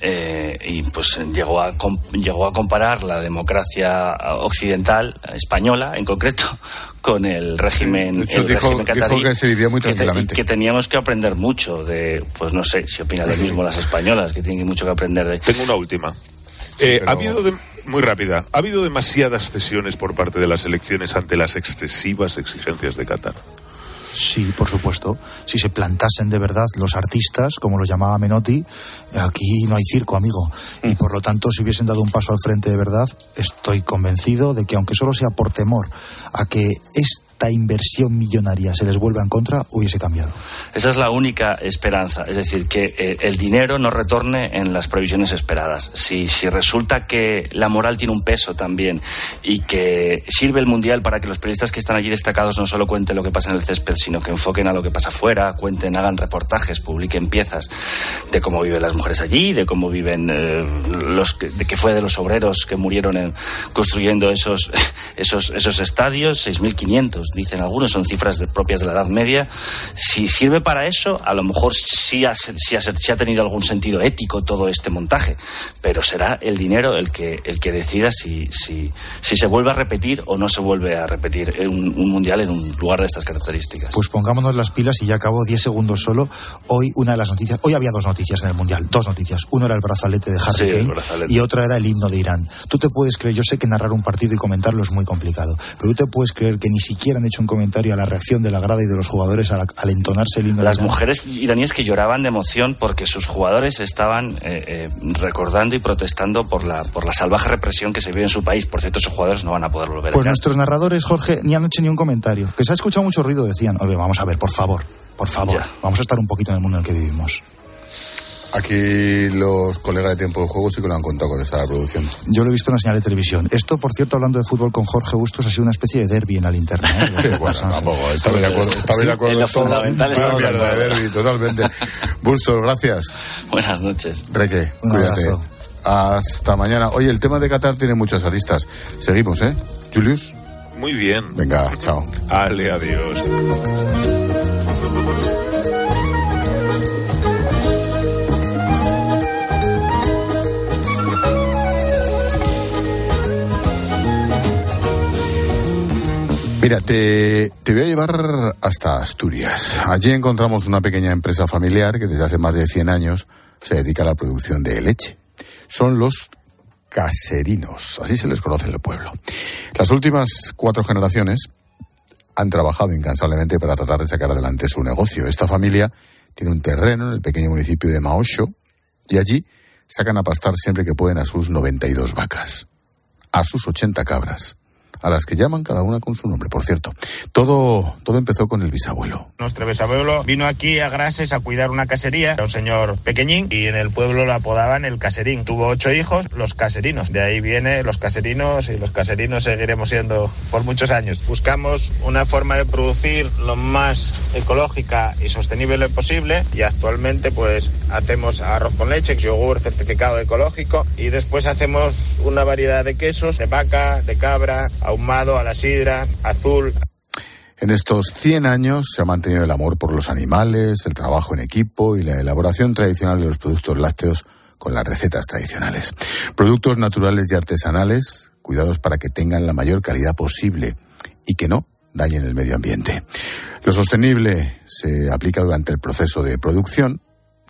[SPEAKER 7] eh, y pues llegó a, com- llegó a comparar la democracia occidental, española en concreto, con el régimen,
[SPEAKER 1] hecho,
[SPEAKER 7] el
[SPEAKER 1] dijo-
[SPEAKER 7] régimen
[SPEAKER 1] dijo
[SPEAKER 7] catarí,
[SPEAKER 1] que se vivía muy
[SPEAKER 7] que te-
[SPEAKER 1] tranquilamente.
[SPEAKER 7] y que teníamos que aprender mucho de, pues no sé, si opinan lo mismo las españolas, que tienen mucho que aprender de...
[SPEAKER 17] Tengo una última. Eh,
[SPEAKER 7] pero-
[SPEAKER 17] Ha habido, de- muy rápida, ha habido demasiadas cesiones por parte de las elecciones ante las excesivas exigencias de Qatar.
[SPEAKER 6] Sí, por supuesto. Si se plantasen de verdad los artistas, como los llamaba Menotti, aquí no hay circo, amigo. Y por lo tanto, si hubiesen dado un paso al frente de verdad, estoy convencido de que, aunque solo sea por temor a que esta inversión millonaria se les vuelva en contra, hubiese cambiado.
[SPEAKER 7] Esa es la única esperanza, es decir, que eh, el dinero no retorne en las previsiones esperadas. Si, si resulta que la moral tiene un peso también y que sirve el Mundial para que los periodistas que están allí destacados no solo cuenten lo que pasa en el césped, sino que enfoquen a lo que pasa afuera, cuenten, hagan reportajes, publiquen piezas de cómo viven las mujeres allí, de cómo viven eh, los que, de qué fue de los obreros que murieron en- construyendo esos, esos, esos estadios, 6.500, dicen algunos, son cifras de- propias de la Edad Media. Si sirve para eso, a lo mejor sí ha, sí ha- sí ha tenido algún sentido ético todo este montaje, pero será el dinero el que, el que decida si, si, si se vuelve a repetir o no se vuelve a repetir un, un mundial en un lugar de estas características.
[SPEAKER 6] Pues pongámonos las pilas y ya acabo 10 segundos solo. Hoy una de las noticias, hoy había dos noticias en el Mundial, dos noticias. Uno era el brazalete de Harry
[SPEAKER 7] Sí,
[SPEAKER 6] Kane
[SPEAKER 7] brazalete.
[SPEAKER 6] y otra era el himno de Irán. Tú te puedes creer, yo sé que narrar un partido y comentarlo es muy complicado, pero tú te puedes creer que ni siquiera han hecho un comentario a la reacción de la grada y de los jugadores al, al entonarse el himno
[SPEAKER 7] Las mujeres iraníes que lloraban de emoción porque sus jugadores estaban eh, eh, recordando y protestando por la, por la salvaje represión que se vive en su país. Por cierto, esos jugadores no van a poder volver
[SPEAKER 6] Pues
[SPEAKER 7] a
[SPEAKER 6] nuestros narradores, Jorge, ni han hecho ni un comentario. Que se ha escuchado mucho ruido, decían. Oye, vamos a ver, por favor, por favor. Vamos a estar un poquito en el mundo en el que vivimos.
[SPEAKER 1] Aquí los colegas de tiempo de juego sí que lo han contado con esta producción.
[SPEAKER 6] Yo lo he visto en la señal de televisión. Esto, por cierto, hablando de fútbol con Jorge Bustos, ha sido una especie de derby en la linterna. ¿eh?
[SPEAKER 1] Sí, bueno, tampoco, estaba de acuerdo, estaba de acuerdo
[SPEAKER 7] en lo
[SPEAKER 1] en todo.
[SPEAKER 7] fundamental
[SPEAKER 1] Una
[SPEAKER 7] de
[SPEAKER 1] mierda de
[SPEAKER 7] acuerdo.
[SPEAKER 1] derbi, totalmente. Bustos, gracias.
[SPEAKER 7] Buenas noches.
[SPEAKER 1] Reque,
[SPEAKER 6] Un
[SPEAKER 1] cuídate.
[SPEAKER 6] abrazo.
[SPEAKER 1] Hasta mañana. Oye, el tema de Qatar tiene muchas aristas. Seguimos, ¿eh? Julius.
[SPEAKER 17] Muy bien.
[SPEAKER 1] Venga, chao.
[SPEAKER 17] Ale, adiós.
[SPEAKER 1] Mira, te, voy a llevar hasta Asturias. Allí encontramos una pequeña empresa familiar que desde hace más de 100 años se dedica a la producción de leche. Son los caserinos, así se les conoce en el pueblo. Las últimas cuatro generaciones han trabajado incansablemente para tratar de sacar adelante su negocio. Esta familia tiene un terreno en el pequeño municipio de Maosho y allí sacan a pastar siempre que pueden a sus 92 vacas, a sus 80 cabras a las que llaman cada una con su nombre, por cierto. Todo, todo empezó con el bisabuelo.
[SPEAKER 18] Nuestro bisabuelo vino aquí a Grases a cuidar una casería, era un señor pequeñín, y en el pueblo lo apodaban el caserín. Tuvo ocho hijos, los caserinos. De ahí viene los caserinos y los caserinos seguiremos siendo por muchos años. Buscamos una forma de producir lo más ecológica y sostenible posible y actualmente pues hacemos arroz con leche, yogur certificado ecológico y después hacemos una variedad de quesos de vaca, de cabra, ahumado, a la sidra, azul.
[SPEAKER 1] En estos 100 años se ha mantenido el amor por los animales, el trabajo en equipo y la elaboración tradicional de los productos lácteos con las recetas tradicionales. Productos naturales y artesanales, cuidados para que tengan la mayor calidad posible y que no dañen el medio ambiente. Lo sostenible se aplica durante el proceso de producción,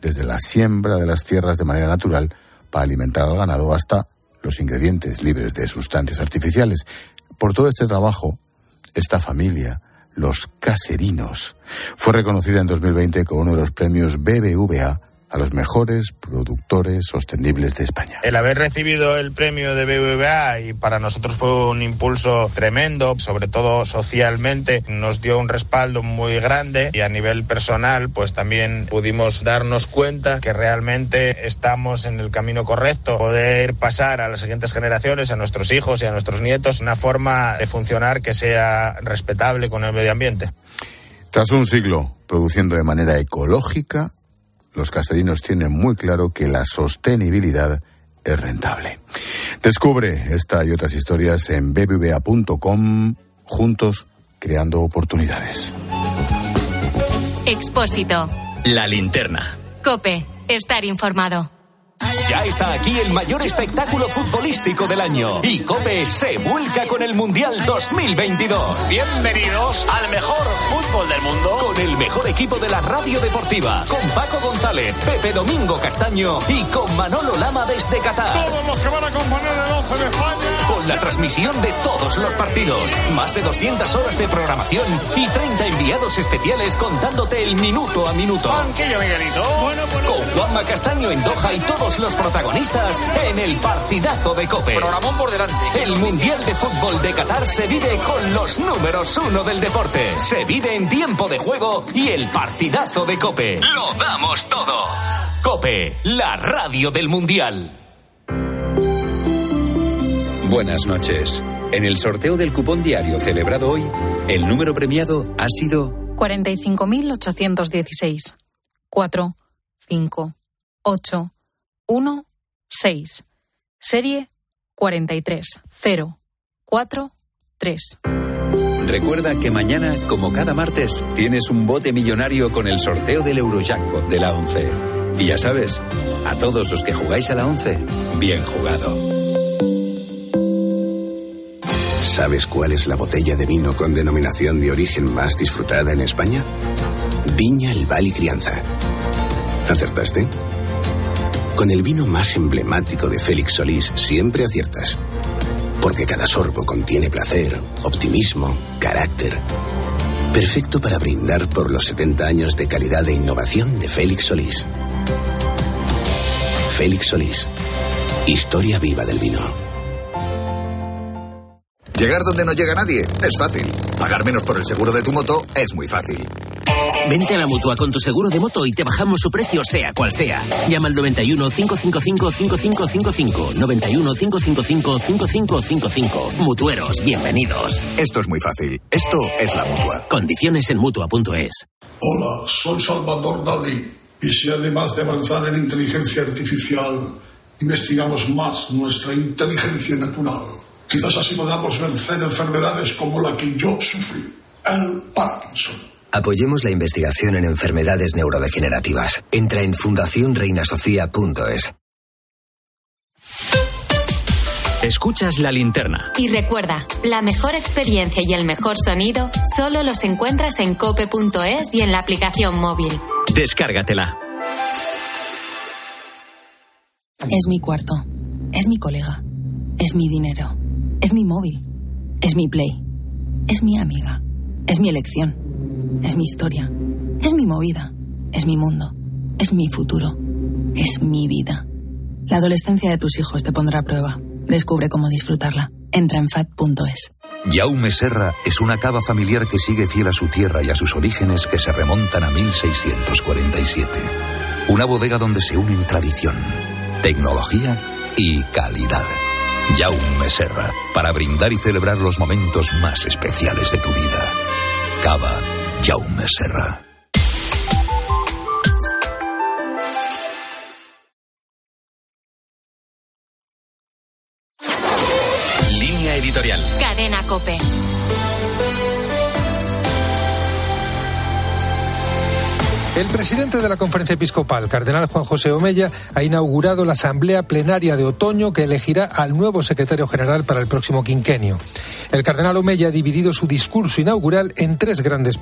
[SPEAKER 1] desde la siembra de las tierras de manera natural para alimentar al ganado hasta los ingredientes libres de sustancias artificiales, por todo este trabajo, esta familia, los caserinos, fue reconocida en 2020 con uno de los premios BBVA a los mejores productores sostenibles de España.
[SPEAKER 18] El haber recibido el premio de BBVA y para nosotros fue un impulso tremendo, sobre todo socialmente, nos dio un respaldo muy grande y a nivel personal pues también pudimos darnos cuenta que realmente estamos en el camino correcto, poder pasar a las siguientes generaciones, a nuestros hijos y a nuestros nietos, una forma de funcionar que sea respetable con el medio ambiente.
[SPEAKER 1] Tras un siglo produciendo de manera ecológica, los caserinos tienen muy claro que la sostenibilidad es rentable. Descubre esta y otras historias en bbva.com, juntos creando oportunidades.
[SPEAKER 3] Expósito.
[SPEAKER 2] La linterna.
[SPEAKER 3] Cope. Estar informado.
[SPEAKER 19] Ya está aquí el mayor espectáculo futbolístico del año. Y Cope se vuelca con el Mundial 2022.
[SPEAKER 20] Bienvenidos al mejor fútbol del mundo.
[SPEAKER 19] Con el mejor equipo de la radio deportiva. Con Paco González, Pepe Domingo Castaño y con Manolo Lama desde Qatar.
[SPEAKER 20] Todos los que van a componer el 11 de España.
[SPEAKER 19] Con la transmisión de todos los partidos. Más de 200 horas de programación y 30 enviados especiales contándote el minuto a minuto.
[SPEAKER 20] Banquillo, Miguelito. Bueno, bueno.
[SPEAKER 19] Con Juanma Castaño en Doha y todos los protagonistas en el partidazo de Cope.
[SPEAKER 20] Programón por delante.
[SPEAKER 19] El Mundial de Fútbol de Qatar se vive con los números uno del deporte. Se vive en tiempo de juego y el partidazo de Cope. Lo damos todo. Cope, la radio del Mundial.
[SPEAKER 21] Buenas noches. En el sorteo del cupón diario celebrado hoy, el número premiado ha sido
[SPEAKER 22] 45.816. 4, 5, 8, 1, 6. Serie 43, 0, 4, 3.
[SPEAKER 21] Recuerda que mañana, como cada martes, tienes un bote millonario con el sorteo del Eurojackpot de la 11. Y ya sabes, a todos los que jugáis a la 11, bien jugado.
[SPEAKER 23] ¿Sabes cuál es la botella de vino con denominación de origen más disfrutada en España? Viña El Val y Crianza. ¿Acertaste? Con el vino más emblemático de Félix Solís siempre aciertas. Porque cada sorbo contiene placer, optimismo, carácter. Perfecto para brindar por los 70 años de calidad e innovación de Félix Solís. Félix Solís. Historia viva del vino.
[SPEAKER 24] Llegar donde no llega nadie es fácil. Pagar menos por el seguro de tu moto es muy fácil.
[SPEAKER 25] Vente a la mutua con tu seguro de moto y te bajamos su precio, sea cual sea. Llama al 91 555 5555. 91 555 5555. Mutueros, bienvenidos.
[SPEAKER 24] Esto es muy fácil. Esto es la mutua.
[SPEAKER 25] Condiciones en mutua.es.
[SPEAKER 26] Hola, soy Salvador Dalí. Y si además de avanzar en inteligencia artificial, investigamos más nuestra inteligencia natural, quizás así podamos vencer enfermedades como la que yo sufrí, el Parkinson.
[SPEAKER 27] Apoyemos la investigación en enfermedades neurodegenerativas. Entra en fundacionreinasofía.es.
[SPEAKER 2] Escuchas la linterna.
[SPEAKER 3] Y recuerda, la mejor experiencia y el mejor sonido solo los encuentras en cope.es y en la aplicación móvil.
[SPEAKER 2] Descárgatela.
[SPEAKER 28] Es mi cuarto. Es mi colega. Es mi dinero. Es mi móvil. Es mi play. Es mi amiga. Es mi elección. Es mi historia. Es mi movida. Es mi mundo. Es mi futuro. Es mi vida. La adolescencia de tus hijos te pondrá a prueba. Descubre cómo disfrutarla. Entra en fat.es.
[SPEAKER 29] Jaume Serra es una cava familiar que sigue fiel a su tierra y a sus orígenes que se remontan a 1647. Una bodega donde se unen tradición, tecnología y calidad. Jaume Serra, para brindar y celebrar los momentos más especiales de tu vida. Cava Jaume Serra.
[SPEAKER 30] Presidente de la conferencia episcopal, cardenal Juan José Omella, ha inaugurado la asamblea plenaria de otoño que elegirá al nuevo secretario general para el próximo quinquenio. El cardenal Omella ha dividido su discurso inaugural en tres grandes